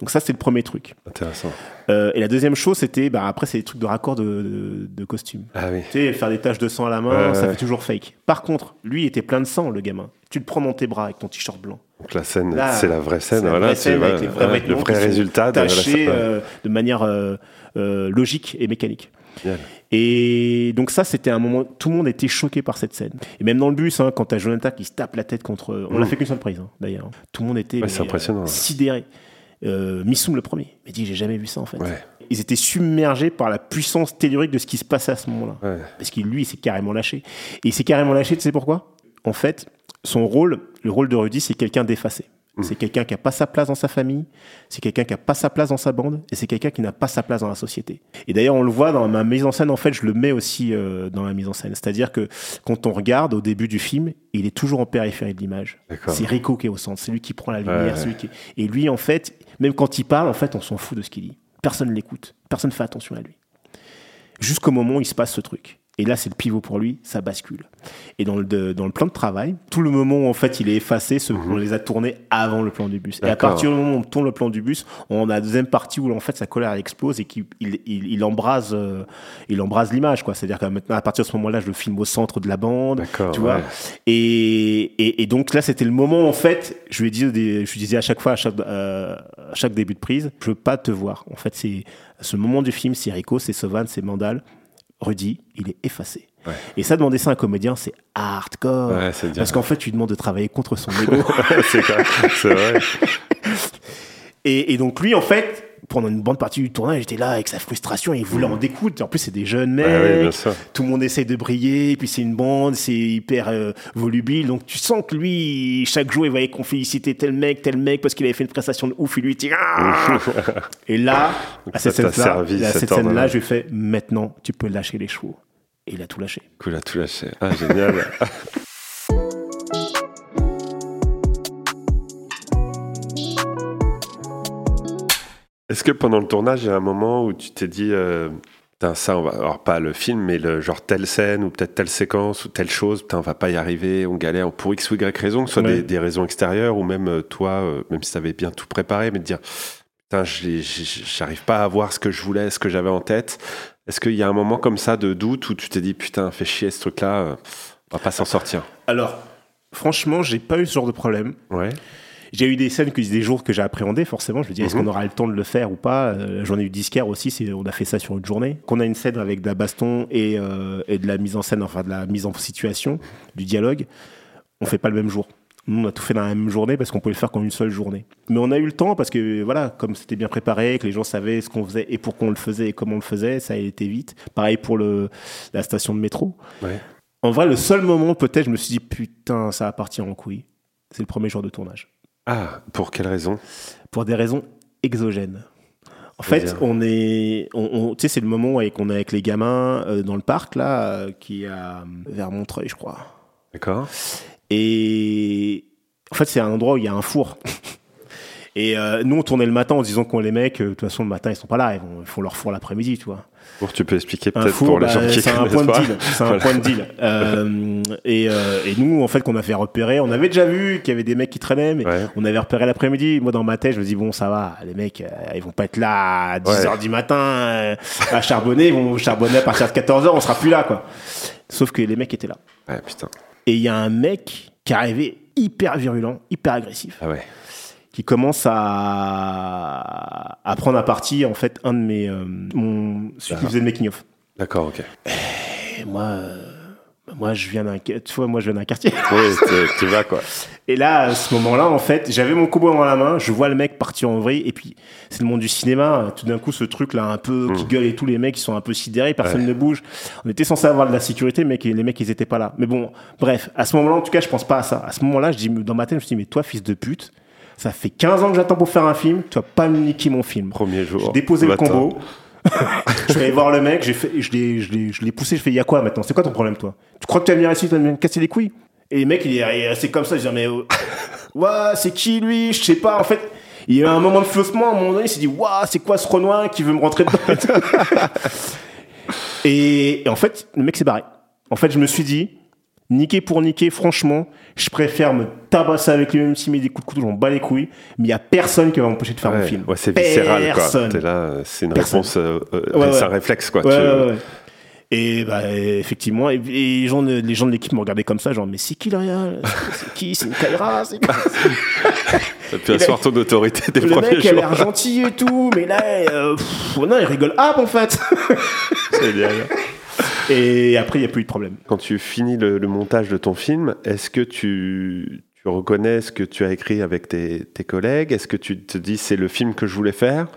Speaker 3: Donc ça, c'est le premier truc.
Speaker 1: intéressant.
Speaker 3: Euh, et la deuxième chose, c'était, bah, après, c'est des trucs de raccord de, de, de costume.
Speaker 1: Ah oui.
Speaker 3: Tu sais, faire des taches de sang à la main, ça
Speaker 1: ouais.
Speaker 3: fait toujours fake. Par contre, lui, il était plein de sang, le gamin. Tu le prends dans tes bras avec ton t-shirt blanc.
Speaker 1: Donc la scène, c'est la vraie scène.
Speaker 3: c'est la
Speaker 1: voilà,
Speaker 3: vraie scène
Speaker 1: voilà,
Speaker 3: avec les vrais
Speaker 1: ouais, le vrai résultat de la
Speaker 3: Taché
Speaker 1: scène. Ouais.
Speaker 3: euh, de manière euh, euh, logique et mécanique. Et donc ça, c'était un moment, tout le monde était choqué par cette scène. Et même dans le bus, hein, quand t'as Jonathan qui se tape la tête contre... On l'a
Speaker 1: Mm.
Speaker 3: fait qu'une seule prise, hein, d'ailleurs. Tout le monde était
Speaker 1: Ouais, c'est
Speaker 3: mais,
Speaker 1: impressionnant,
Speaker 3: euh, sidéré. Euh, Missoum le premier m'a dit, j'ai jamais vu ça en fait.
Speaker 1: Ouais,
Speaker 3: Ils étaient submergés par la puissance tellurique de ce qui se passait à ce moment-là.
Speaker 1: ouais.
Speaker 3: Parce qu'il, lui, il s'est carrément lâché. Et il s'est carrément lâché, tu sais pourquoi? En fait, son rôle, le rôle de Rudy, c'est quelqu'un d'effacé. C'est quelqu'un qui n'a pas sa place dans sa famille, c'est quelqu'un qui n'a pas sa place dans sa bande, et c'est quelqu'un qui n'a pas sa place dans la société. Et d'ailleurs, on le voit dans ma mise en scène, en fait, je le mets aussi euh, dans la mise en scène. C'est-à-dire que quand on regarde au début du film, il est toujours en périphérie de l'image. C'est Rico qui est au centre, c'est lui qui prend la lumière,
Speaker 1: Ouais,
Speaker 3: qui... Et lui, en fait, même quand il parle, en fait, on s'en fout de ce qu'il dit. Personne ne l'écoute, personne ne fait attention à lui. Jusqu'au moment où il se passe ce truc. Et là, c'est le pivot pour lui, ça bascule. Et dans le, de- dans le plan de travail, tout le moment où en fait il est effacé, ce- on les a tournés avant le plan du bus. Et à
Speaker 1: Mhm.
Speaker 3: Partir du moment où on tourne le plan du bus, on a la deuxième partie où en fait sa colère explose et qu'il il, il, il embrase, euh, il embrase l'image. quoi. C'est-à-dire que maintenant, à partir de ce moment-là, je le filme au centre de la bande. Tu vois
Speaker 1: ouais.
Speaker 3: et, et, et donc là, c'était le moment, en fait, je lui, des- je lui disais à chaque fois, à chaque, euh, à chaque début de prise, je veux pas te voir. En fait, c'est ce moment du film, c'est Rico, c'est Sovan, c'est Mandal. Rudy, il est effacé.
Speaker 1: Ouais.
Speaker 3: Et ça, demander ça à un comédien, c'est hardcore.
Speaker 1: Ouais.
Speaker 3: Parce qu'en fait, tu lui demandes de travailler contre son ego.
Speaker 1: c'est vrai.
Speaker 3: et, et donc, lui, en fait, pendant une bonne partie du tournage, j'étais là avec sa frustration, il voulait en découdre. En plus, c'est des jeunes mecs.
Speaker 1: Ouais, ouais, bien sûr.
Speaker 3: tout le monde essaye de briller, et puis c'est une bande, c'est hyper euh, volubile, donc tu sens que lui, chaque jour, il voyait qu'on félicitait tel mec, tel mec, parce qu'il avait fait une prestation de ouf, il lui dit Ah Et là, à cette scène-là, je lui ai fait Maintenant, tu peux lâcher les chevaux. Et il a tout lâché.
Speaker 1: Cool, à tout lâché. Ah, génial. Est-ce que pendant le tournage, il y a un moment où tu t'es dit, euh, ça, on va, alors pas le film, mais le genre telle scène ou peut-être telle séquence ou telle chose, putain, on va pas y arriver, on galère pour X ou Y raison, que ce soit
Speaker 3: Ouais.
Speaker 1: des, des raisons extérieures ou même euh, toi, euh, même si tu avais bien tout préparé, mais de dire, putain, j'arrive pas à voir ce que je voulais, ce que j'avais en tête. Est-ce qu'il y a un moment comme ça de doute où tu t'es dit, putain, fais chier ce truc-là, euh, on va pas s'en sortir?
Speaker 3: Alors, franchement, j'ai pas eu ce genre de problème.
Speaker 1: Ouais.
Speaker 3: J'ai eu des scènes, que, des jours que j'ai appréhendés, forcément. Je me dis, est-ce
Speaker 1: Mhm.
Speaker 3: qu'on aura le temps de le faire ou pas? Euh, J'en ai eu disquaire aussi, on a fait ça sur une journée. Qu'on a une scène avec de la baston et, euh, et de la mise en scène, enfin de la mise en situation, du dialogue, on fait pas le même jour. Nous, on a tout fait dans la même journée parce qu'on pouvait le faire qu'en une seule journée. Mais on a eu le temps parce que, voilà, comme c'était bien préparé, que les gens savaient ce qu'on faisait et pourquoi on le faisait et comment on le faisait, ça a été vite. Pareil pour le, la station de métro.
Speaker 1: Ouais.
Speaker 3: En vrai, le seul moment, peut-être, je me suis dit, putain, ça va partir en couille. C'est le premier jour de tournage
Speaker 1: Ah, pour quelle raison?
Speaker 3: Pour des raisons exogènes. En fait, on est, on, on- tu sais, c'est le moment où on est avec les gamins euh, dans le parc là, euh, qui est à, vers Montreuil, je crois.
Speaker 1: D'accord
Speaker 3: Et en fait, c'est un endroit où il y a un four. Et euh, nous, on tournait le matin en disant qu'on les mecs, euh, de toute façon, le matin, ils sont pas là, ils, vont- ils font leur four l'après-midi, tu vois.
Speaker 1: Pour tu peux expliquer peut-être pour les
Speaker 3: bah,
Speaker 1: gens qui
Speaker 3: c'est un point de deal. C'est un point de deal. Euh, et, euh, et nous, en fait, qu'on a fait repérer, on avait déjà vu qu'il y avait des mecs qui traînaient, mais
Speaker 1: Ouais.
Speaker 3: on avait repéré l'après-midi. Moi, dans ma tête, je me dis, bon, ça va, les mecs, euh, ils vont pas être là à 10h
Speaker 1: Ouais.
Speaker 3: du matin euh, à charbonner, ils vont charbonner à partir de 14h, on sera plus là, quoi. Sauf que les mecs étaient là.
Speaker 1: Ouais, putain.
Speaker 3: Et il y a un mec qui est arrivé hyper virulent, hyper agressif,
Speaker 1: Ah ouais.
Speaker 3: Qui commence à, à prendre à partie, en fait, un de mes. euh, mon, celui qui faisait le making-of.
Speaker 1: D'accord, ok.
Speaker 3: Et moi, euh, moi, je viens d'un, tu vois, moi, je viens d'un quartier.
Speaker 1: Oui, tu- vas quoi.
Speaker 3: Et là, à ce moment-là, en fait, j'avais mon combo dans la main, je vois le mec partir en vrille, et puis c'est le monde du cinéma. Tout d'un coup, ce truc-là, un peu qui gueule et tout, les mecs, ils sont un peu sidérés, personne ne bouge. On était censé avoir de la sécurité, mais les mecs, ils étaient pas là. Mais bon, bref, à ce moment-là, en tout cas, je pense pas à ça. À ce moment-là, je dis, dans ma tête, je me dit, mais toi, fils de pute, ça fait 15 ans que j'attends pour faire un film, tu vas pas me niquer mon film.
Speaker 1: Premier jour.
Speaker 3: J'ai déposé le combo. je vais aller voir le mec, j'ai fait, je l'ai, poussé, je fais, y a quoi maintenant? C'est quoi ton problème, toi? Tu crois que tu vas venir ici, tu vas me casser les couilles? Et le mec, il est, il est resté comme ça, je dis, mais, euh, ouais, c'est qui lui? Je sais pas, en fait. Il y a eu un moment de flottement, à un moment donné, il s'est dit, waouh, c'est quoi ce Renoir qui veut me rentrer dedans? Et, et en fait, le mec s'est barré. En fait, je me suis dit, niquer pour niquer, franchement, je préfère me tabasser avec lui, même s'il met des coups de couteau, j'en bats les couilles, mais il y a personne qui va m'empêcher de faire mon
Speaker 1: Ouais,
Speaker 3: film.
Speaker 1: ouais, c'est viscéral, quoi. T'es là, euh, c'est une
Speaker 3: Personne.
Speaker 1: réponse, euh, euh,
Speaker 3: Ouais,
Speaker 1: c'est un réflexe, quoi. Tu-.
Speaker 3: Et bah, effectivement, et, et les, gens de, les gens de l'équipe me regardaient comme ça, genre, mais c'est qui le Real C'est qui C'est une Kaira C'est
Speaker 1: puis asseoir ton autorité des
Speaker 3: Le
Speaker 1: premiers
Speaker 3: mec a
Speaker 1: jours.
Speaker 3: l'air gentil et tout, mais là, euh, pff, non, il rigole hop en fait
Speaker 1: C'est génial.
Speaker 3: Et après, il n'y a plus eu de problème.
Speaker 1: Quand tu finis le, le montage de ton film, est-ce que tu, tu reconnais ce que tu as écrit avec tes, tes collègues? Est-ce que tu te dis c'est le film que je voulais faire?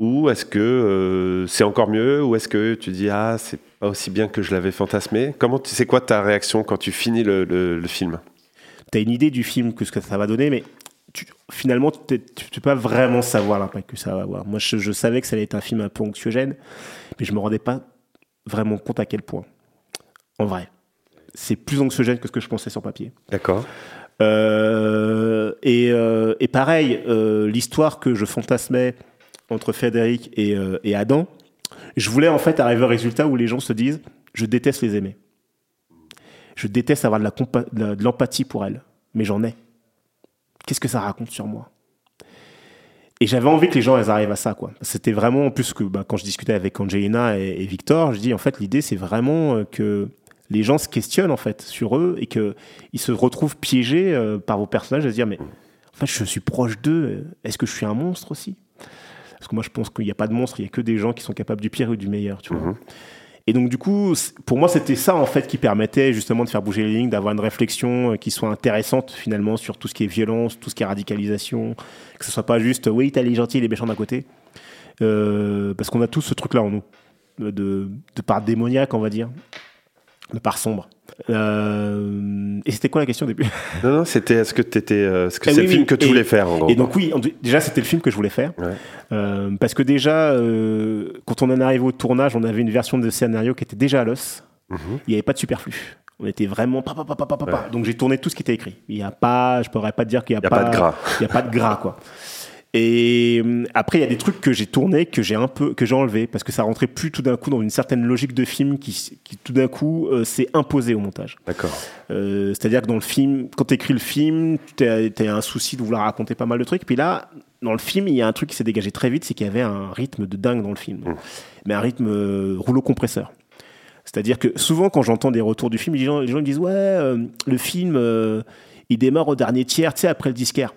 Speaker 1: Ou est-ce que euh, c'est encore mieux? Ou est-ce que tu dis ah c'est pas aussi bien que je l'avais fantasmé? Comment tu c'est quoi ta réaction quand tu finis le, le- le film?
Speaker 3: T'as une idée du film, que ce que ça va donner, mais tu- finalement, tu ne peux pas vraiment savoir l'impact que ça va avoir. Moi, je, je savais que ça allait être un film un peu anxiogène, mais je me rendais pas vraiment compte à quel point. En vrai, c'est plus anxiogène que ce que je pensais sur papier.
Speaker 1: D'accord.
Speaker 3: Euh, et, euh, et pareil, euh, l'histoire que je fantasmais entre Frédéric et, et Adam, je voulais en fait arriver au résultat où les gens se disent je déteste les aimer. Je déteste avoir de l'empathie pour elles, mais j'en ai. Qu'est-ce que ça raconte sur moi? Et j'avais envie que les gens elles arrivent à ça, quoi. C'était vraiment, en plus que bah, quand je discutais avec Angelina et, Victor, je dis en fait l'idée c'est vraiment euh, que les gens se questionnent en fait sur eux et que ils se retrouvent piégés euh, par vos personnages à se dire mais en fait je suis proche d'eux, est-ce que je suis un monstre aussi? Parce que moi je pense qu'il n'y a pas de monstre, il y a que des gens qui sont capables du pire ou du meilleur, tu vois.
Speaker 1: Mhm.
Speaker 3: Et donc du coup, pour moi c'était ça en fait qui permettait justement de faire bouger les lignes, d'avoir une réflexion euh, qui soit intéressante finalement sur tout ce qui est violence, tout ce qui est radicalisation, que ce soit pas juste oui t'as les gentils et les méchants d'un côté, Euh, parce qu'on a tous ce truc là en nous, de part démoniaque on va dire, de part sombre. Euh, et c'était quoi la question au début?
Speaker 1: Non, non, c'était est-ce que t'étais, euh, est-ce que
Speaker 3: Ah
Speaker 1: c'est
Speaker 3: oui,
Speaker 1: le film
Speaker 3: oui,
Speaker 1: que tu
Speaker 3: et-
Speaker 1: voulais faire en gros?
Speaker 3: Et donc oui, en- déjà c'était le film que je voulais faire.
Speaker 1: Ouais.
Speaker 3: Euh, parce que déjà, euh, quand on en est arrivé au tournage, on avait une version de scénario qui était déjà à l'os.
Speaker 1: Mhm.
Speaker 3: Il n'y avait pas de superflu. On était vraiment pa, pa, pa.
Speaker 1: Ouais.
Speaker 3: Donc j'ai tourné tout ce qui était écrit. Il y a pas, je pourrais pas dire qu'il y a,
Speaker 1: a pas de gras.
Speaker 3: Il y a pas de gras quoi. Et hum, après il y a des trucs que j'ai tournés que j'ai un peu que j'ai enlevé parce que ça rentrait plus tout d'un coup dans une certaine logique de film qui, tout d'un coup euh, s'est imposé au montage.
Speaker 1: D'accord.
Speaker 3: Euh, C'est-à-dire que dans le film, quand tu écris le film, tu as, un souci de vouloir raconter pas mal de trucs. Puis là, dans le film, il y a un truc qui s'est dégagé très vite, c'est qu'il y avait un rythme de dingue dans le film.
Speaker 1: Mm.
Speaker 3: Mais un rythme euh, rouleau compresseur. C'est-à-dire que souvent, quand j'entends des retours du film, les gens, les gens me disent Ouais, euh, le film, euh, il démarre au dernier tiers, tu sais, après le disquaire.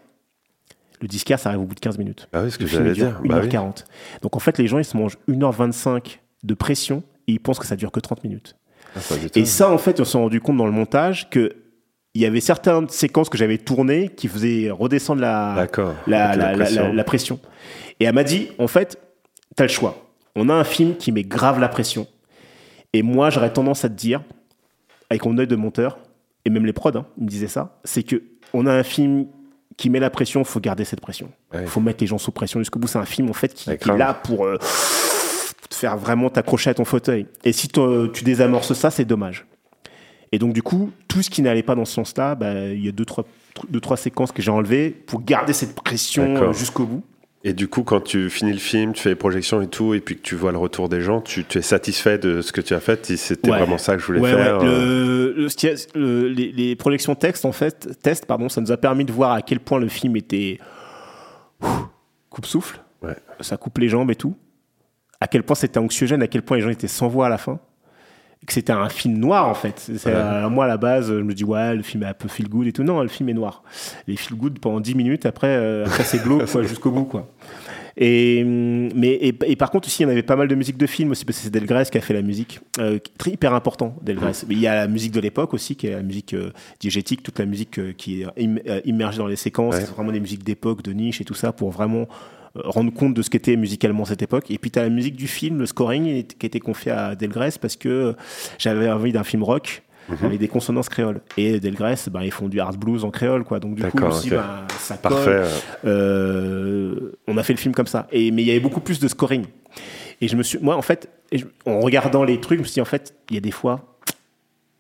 Speaker 3: Le disquaire, ça arrive au bout de 15 minutes.
Speaker 1: Ah oui, ce que j'allais dire. Bah oui.
Speaker 3: 1h40. Donc en fait, les gens, ils se mangent 1h25 de pression et ils pensent que ça dure que 30 minutes.
Speaker 1: Ah, ça.
Speaker 3: Et ça, en fait, on s'est rendu compte dans le montage que il y avait certaines séquences que j'avais tournées qui faisaient redescendre la, la,
Speaker 1: pression.
Speaker 3: la- la pression. Et elle m'a dit, en fait, t'as le choix. On a un film qui met grave la pression. Et moi, j'aurais tendance à te dire, avec mon œil de monteur, et même les prods, hein, ils me disaient ça, c'est que on a un film qui met la pression, faut garder cette pression. Il
Speaker 1: Ouais.
Speaker 3: faut mettre les gens sous pression jusqu'au bout. C'est un film, en fait, qui, est là pour euh, te faire vraiment t'accrocher à ton fauteuil. Et si t'en- tu désamorces ça, c'est dommage. Et donc, du coup, tout ce qui n'allait pas dans ce sens-là, bah, il y a deux trois, deux, trois séquences que j'ai enlevées pour garder cette pression euh, jusqu'au bout.
Speaker 1: Et du coup, quand tu finis le film, tu fais les projections et tout, et puis que tu vois le retour des gens, tu, tu es satisfait de ce que tu as fait? et C'était
Speaker 3: Ouais.
Speaker 1: vraiment ça que je voulais
Speaker 3: Ouais,
Speaker 1: faire.
Speaker 3: ouais.
Speaker 1: euh,
Speaker 3: Le- le- le- les, les projections texte, en fait, test, pardon, ça nous a permis de voir à quel point le film était coupe-souffle. Ça coupe les jambes et tout. À quel point c'était anxiogène, à quel point les gens étaient sans voix à la fin. Que c'était un film noir, en fait.
Speaker 1: Ouais.
Speaker 3: euh, moi, à la base, je me dis, ouais, le film est un peu feel good et tout. Non, le film est noir. Les feel good pendant 10 minutes, après, euh, après c'est glauque, jusqu'au bout, quoi. Et, hum, mais, et, et par contre, aussi, il y en avait pas mal de musique de film aussi, parce que c'est Delgrès qui a fait la musique. Euh, très hyper important, Delgrès. Mais il y a la musique de l'époque aussi, qui est la musique euh, diégétique, toute la musique euh, qui est im- immergée dans les séquences.
Speaker 1: Ouais.
Speaker 3: C'est vraiment des musiques d'époque, de niche et tout ça, pour vraiment rendre compte de ce qu'était musicalement cette époque. Et puis, tu as la musique du film, le scoring, qui a été confié à Delgrès, parce que j'avais envie d'un film rock.
Speaker 1: Mhm.
Speaker 3: avec des consonances créoles. Et Delgrès, ben, ils font du hard blues en créole, quoi. Donc, du coup, aussi,
Speaker 1: ok.
Speaker 3: ben, ça colle.
Speaker 1: Parfait.
Speaker 3: Euh, on a fait le film comme ça. Et, mais il y avait beaucoup plus de scoring. Et je me suis, moi, en fait, en regardant les trucs, je me suis dit, en fait, il y a des fois,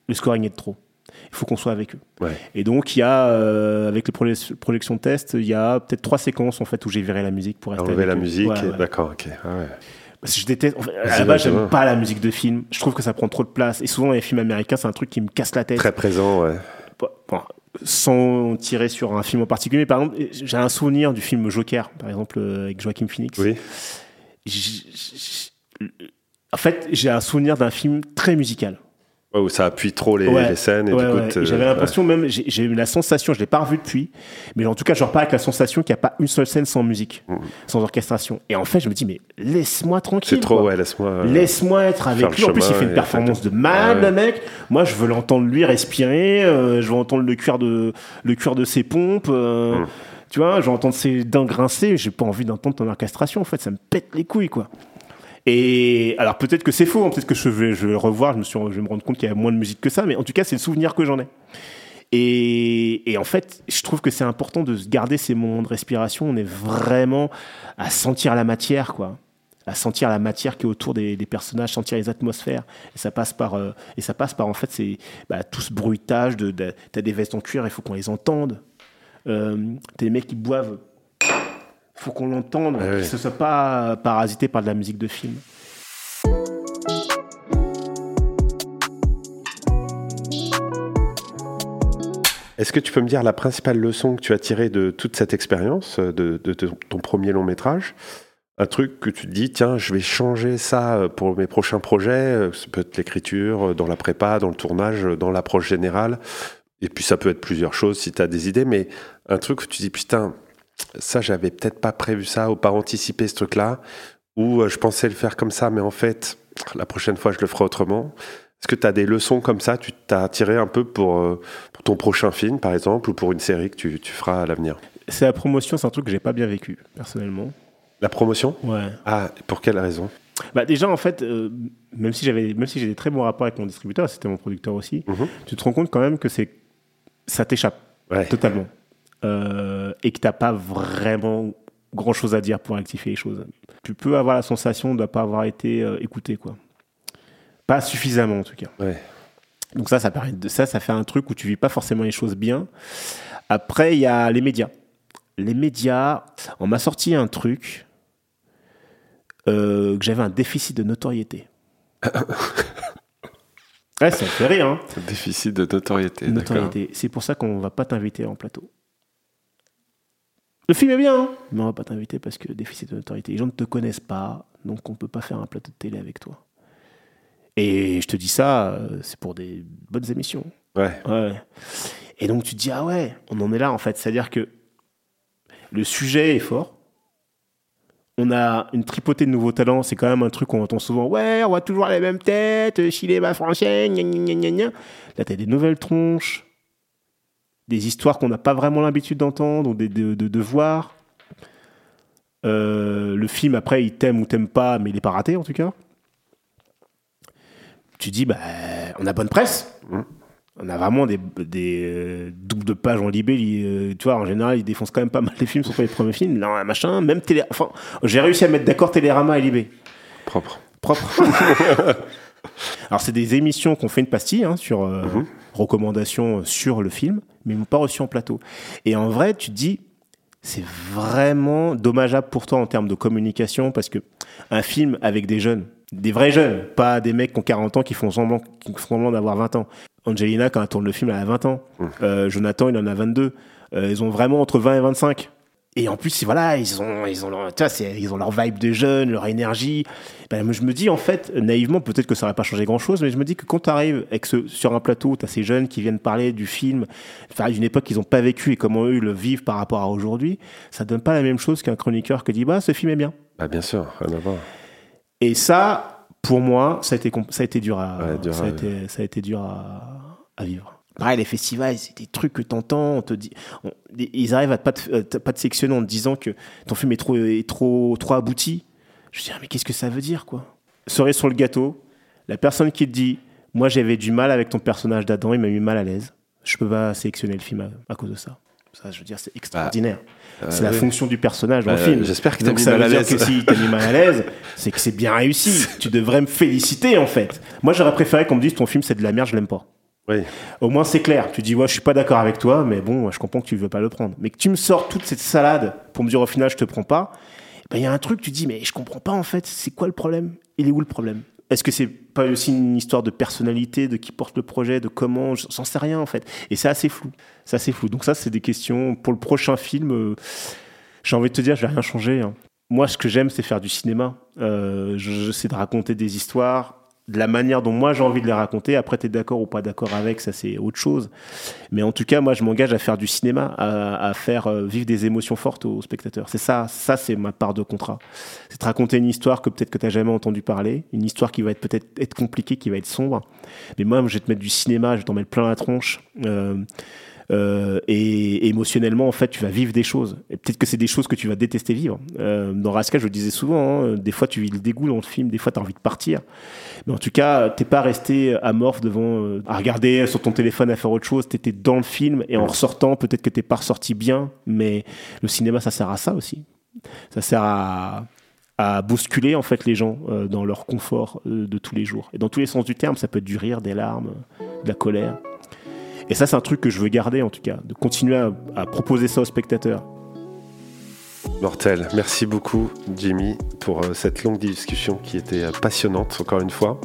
Speaker 3: le scoring est de trop. Il faut qu'on soit avec eux.
Speaker 1: Ouais.
Speaker 3: Et donc, il y a, euh, avec les proje- projections de test, il y a peut-être trois séquences, en fait, où j'ai viré la musique pour rester
Speaker 1: Enlever la
Speaker 3: eux.
Speaker 1: musique.
Speaker 3: Ouais,
Speaker 1: et-
Speaker 3: ouais.
Speaker 1: D'accord, ok. Ah ouais.
Speaker 3: Parce que je déteste. en fait, à la base, j'aime pas la musique de film. Je trouve que ça prend trop de place. Et souvent, les films américains, c'est un truc qui me casse la tête.
Speaker 1: Très présent, ouais.
Speaker 3: Bon, sans tirer sur un film en particulier, mais par exemple, j'ai un souvenir du film Joker, par exemple, euh, avec Joaquin Phoenix.
Speaker 1: Oui.
Speaker 3: J- En fait, j'ai un souvenir d'un film très musical.
Speaker 1: Ouais, où ça appuie trop les,
Speaker 3: Ouais.
Speaker 1: les scènes et
Speaker 3: Ouais,
Speaker 1: du coup,
Speaker 3: ouais.
Speaker 1: t'es-
Speaker 3: Et J'avais l'impression même, j'ai eu la sensation, je l'ai pas revu depuis, mais en tout cas, je repars avec la sensation qu'il n'y a pas une seule scène sans musique, sans orchestration. Et en fait, je me dis, mais laisse-moi tranquille.
Speaker 1: C'est trop,
Speaker 3: quoi.
Speaker 1: ouais, laisse-moi. euh,
Speaker 3: Laisse-moi être avec lui. En plus, il fait une performance de
Speaker 1: Ouais.
Speaker 3: le mec. Moi, je veux l'entendre lui respirer. euh, je veux entendre le cuir de, le cuir de ses pompes. euh. Tu vois, je veux entendre ses dents grincer. J'ai pas envie d'entendre ton orchestration. En fait, ça me pète les couilles, quoi. Et alors, peut-être que c'est faux. hein, Peut-être que je vais, je vais le revoir. Je, me suis, je vais me rendre compte qu'il y a moins de musique que ça. Mais en tout cas, c'est le souvenir que j'en ai. Et, et en fait, je trouve que c'est important de garder ces moments de respiration. On est vraiment à sentir la matière, quoi à sentir la matière qui est autour des, personnages, sentir les atmosphères. Et ça passe par, euh, et ça passe par en fait, c'est bah, tout ce bruitage. De, de- t'as des vestes en cuir, il faut qu'on les entende. Euh, t'as des mecs qui boivent, faut qu'on l'entende, qu'ils
Speaker 1: ouais.
Speaker 3: ne se soient pas parasités par de la musique de film.
Speaker 1: Est-ce que tu peux me dire la principale leçon que tu as tirée de toute cette expérience, euh, de, de- de ton premier long métrage? Un truc que tu te dis, tiens, je vais changer ça euh, pour mes prochains projets, euh, ça peut être l'écriture, dans la prépa, dans le tournage, dans l'approche générale, et puis ça peut être plusieurs choses si tu as des idées, mais un truc où tu dis, putain, ça, j'avais peut-être pas prévu ça ou pas anticipé ce truc-là, ou euh, je pensais le faire comme ça, mais en fait, la prochaine fois, je le ferai autrement. Est-ce que tu as des leçons comme ça, tu t'as tiré un peu pour, euh, pour ton prochain film, par exemple, ou pour une série que tu, tu feras à l'avenir?
Speaker 3: C'est la promotion, c'est un truc que j'ai pas bien vécu, personnellement.
Speaker 1: La promotion?
Speaker 3: Ouais.
Speaker 1: Ah, pour quelle raison?
Speaker 3: Bah déjà, en fait, euh, même si j'avais, même si j'ai des très bons rapports avec mon distributeur, c'était mon producteur aussi,
Speaker 1: Mhm.
Speaker 3: tu te rends compte quand même que c'est, ça t'échappe
Speaker 1: Ouais.
Speaker 3: totalement, Euh, et que t'as pas vraiment grand chose à dire pour rectifier les choses. Tu peux avoir la sensation de ne pas avoir été euh, écouté, quoi. Pas suffisamment en tout cas.
Speaker 1: Ouais.
Speaker 3: Donc ça, ça permet de ça, ça fait un truc où tu vis pas forcément les choses bien. Après, il y a les médias. Les médias, on m'a sorti un truc euh, que j'avais un déficit de notoriété. ouais, ça fait rire, hein.
Speaker 1: Déficit de notoriété.
Speaker 3: Notoriété. C'est pour ça qu'on va pas t'inviter en plateau. Le film est bien, hein, mais on va pas t'inviter parce que déficit de notoriété. Les gens ne te connaissent pas, donc on peut pas faire un plateau de télé avec toi. Et je te dis ça, euh, c'est pour des bonnes émissions.
Speaker 1: Ouais.
Speaker 3: Ouais. Et donc tu te dis, ah ouais, on en est là en fait. C'est-à-dire que le sujet est fort. On a une tripotée de nouveaux talents. C'est quand même un truc qu'on entend souvent. Ouais, on voit toujours les mêmes têtes, cinéma français, gna gna gna gna gna. Là, t'as des nouvelles tronches, des histoires qu'on n'a pas vraiment l'habitude d'entendre ou de, de, de voir. Euh, le film, après, il t'aime ou t'aime pas, mais il est pas raté en tout cas. Tu dis, bah, on a bonne presse.
Speaker 1: Mm.
Speaker 3: On a vraiment des, des euh, doubles de pages en libé. euh, tu vois, en général, ils défoncent quand même pas mal les films, sur les premiers films. Non, machin, même télé. Enfin, j'ai réussi à mettre d'accord Télérama et Libé.
Speaker 1: Propre.
Speaker 3: Propre. Alors, c'est des émissions qu'on fait une pastille hein, sur
Speaker 1: Mhm.
Speaker 3: Recommandations sur le film, mais ils m'ont pas reçu en plateau. Et en vrai, tu te dis, c'est vraiment dommageable pour toi en termes de communication parce que un film avec des jeunes, des vrais jeunes, pas des mecs qui ont 40 ans qui font semblant, qui font semblant d'avoir 20 ans. Angelina, quand elle tourne le film, elle a 20 ans.
Speaker 1: Mhm.
Speaker 3: Euh, Jonathan, il en a 22. Euh, ils ont vraiment entre 20 et 25. Et en plus, voilà, ils ont, ils ont, leur, tu vois, ils ont leur vibe de jeunes, leur énergie. Ben, je me dis, en fait, naïvement, peut-être que ça n'aurait pas changé grand-chose, mais je me dis que quand tu arrives avec ce, sur un plateau, tu as ces jeunes qui viennent parler du film, d'une époque qu'ils n'ont pas vécu et comment eux le vivent par rapport à aujourd'hui, ça donne pas la même chose qu'un chroniqueur qui dit, bah, ce film est bien.
Speaker 1: Ah, bien sûr, rien à voir.
Speaker 3: Et ça, pour moi, ça a été, compl- ça a été dur à,
Speaker 1: Ouais, dur
Speaker 3: ça, a été, ça a été dur à, à vivre. Pareil, les festivals, c'est des trucs que t'entends, on te dit, on- ils arrivent à pas te, euh, pas te sectionner en te disant que ton film est trop, est trop, trop abouti. Je dis, ah, mais qu'est-ce que ça veut dire, quoi? Cerise sur le gâteau, la personne qui te dit, moi j'avais du mal avec ton personnage d'Adam, il m'a mis mal à l'aise. Je peux pas sélectionner le film à, à cause de ça. Ça, je veux dire, c'est extraordinaire. c'est la
Speaker 1: oui.
Speaker 3: fonction du personnage dans
Speaker 1: Bah,
Speaker 3: le film.
Speaker 1: j'espère que t'as mis
Speaker 3: ça
Speaker 1: mal
Speaker 3: veut
Speaker 1: à
Speaker 3: dire
Speaker 1: l'aise.
Speaker 3: que si t'as mis mal à l'aise, c'est que c'est bien réussi. tu devrais me féliciter en fait. Moi j'aurais préféré qu'on me dise ton film c'est de la merde, je l'aime pas.
Speaker 1: Oui.
Speaker 3: Au moins c'est clair. Tu dis ouais je suis pas d'accord avec toi, mais bon je comprends que tu veux pas le prendre. Mais que tu me sors toute cette salade pour me dire au final je te prends pas, ben il y a un truc tu dis mais je comprends pas en fait. C'est quoi le problème? Il est où le problème? Est-ce que c'est pas aussi une histoire de personnalité, de qui porte le projet, de comment? J'en sais rien en fait. Et c'est assez flou. C'est flou. Donc ça c'est des questions pour le prochain film. euh, j'ai envie de te dire, je vais rien changer. hein. Moi, ce que j'aime, c'est faire du cinéma. Euh, je, je sais de raconter des histoires de la manière dont moi j'ai envie de les raconter. Après, tu es d'accord ou pas d'accord avec, ça c'est autre chose. Mais en tout cas, moi, je m'engage à faire du cinéma, à, faire euh, vivre des émotions fortes aux spectateurs. C'est ça, ça c'est ma part de contrat. C'est de raconter une histoire que peut-être que tu jamais entendu parler, une histoire qui va être peut-être être compliquée, qui va être sombre. Mais moi, je vais te mettre du cinéma, je vais t'en mettre plein la tronche. Euh, Euh, et émotionnellement, en fait, tu vas vivre des choses. Peut-être que c'est des choses que tu vas détester vivre. Euh, dans Rascal, je le disais souvent, hein, des fois tu vis le dégoût dans le film, des fois tu as envie de partir. Mais en tout cas, t'es pas resté amorphe devant, euh, à regarder sur ton téléphone, à faire autre chose. T'étais dans le film et en ressortant, peut-être que t'es pas ressorti bien, mais le cinéma, ça sert à ça aussi. Ça sert à, bousculer en fait les gens dans leur confort de tous les jours. Et dans tous les sens du terme, ça peut être du rire, des larmes, de la colère. Et ça, c'est un truc que je veux garder en tout cas, de continuer à, proposer ça aux spectateurs.
Speaker 1: Mortel. Merci beaucoup, Jimmy, pour euh, cette longue discussion qui était euh, passionnante, encore une fois.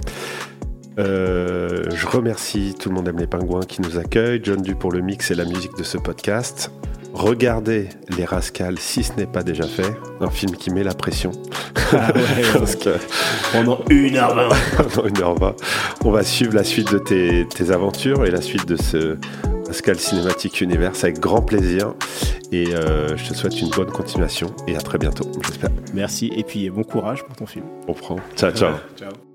Speaker 1: Euh, je remercie tout le monde aime les pingouins qui nous accueille, John Du pour le mix et la musique de ce podcast. Regardez Les Rascals si ce n'est pas déjà fait, un film qui met la pression.
Speaker 3: Ah ouais,
Speaker 1: Parce que
Speaker 3: pendant une heure vingt.
Speaker 1: pendant une heure vingt, on va suivre la suite de tes, tes aventures et la suite de ce Rascal Cinématique Universe avec grand plaisir. Et euh, je te souhaite une bonne continuation et à très bientôt, j'espère.
Speaker 3: Merci et puis bon courage pour ton film.
Speaker 1: On prend. Ciao, ciao.
Speaker 3: Ciao.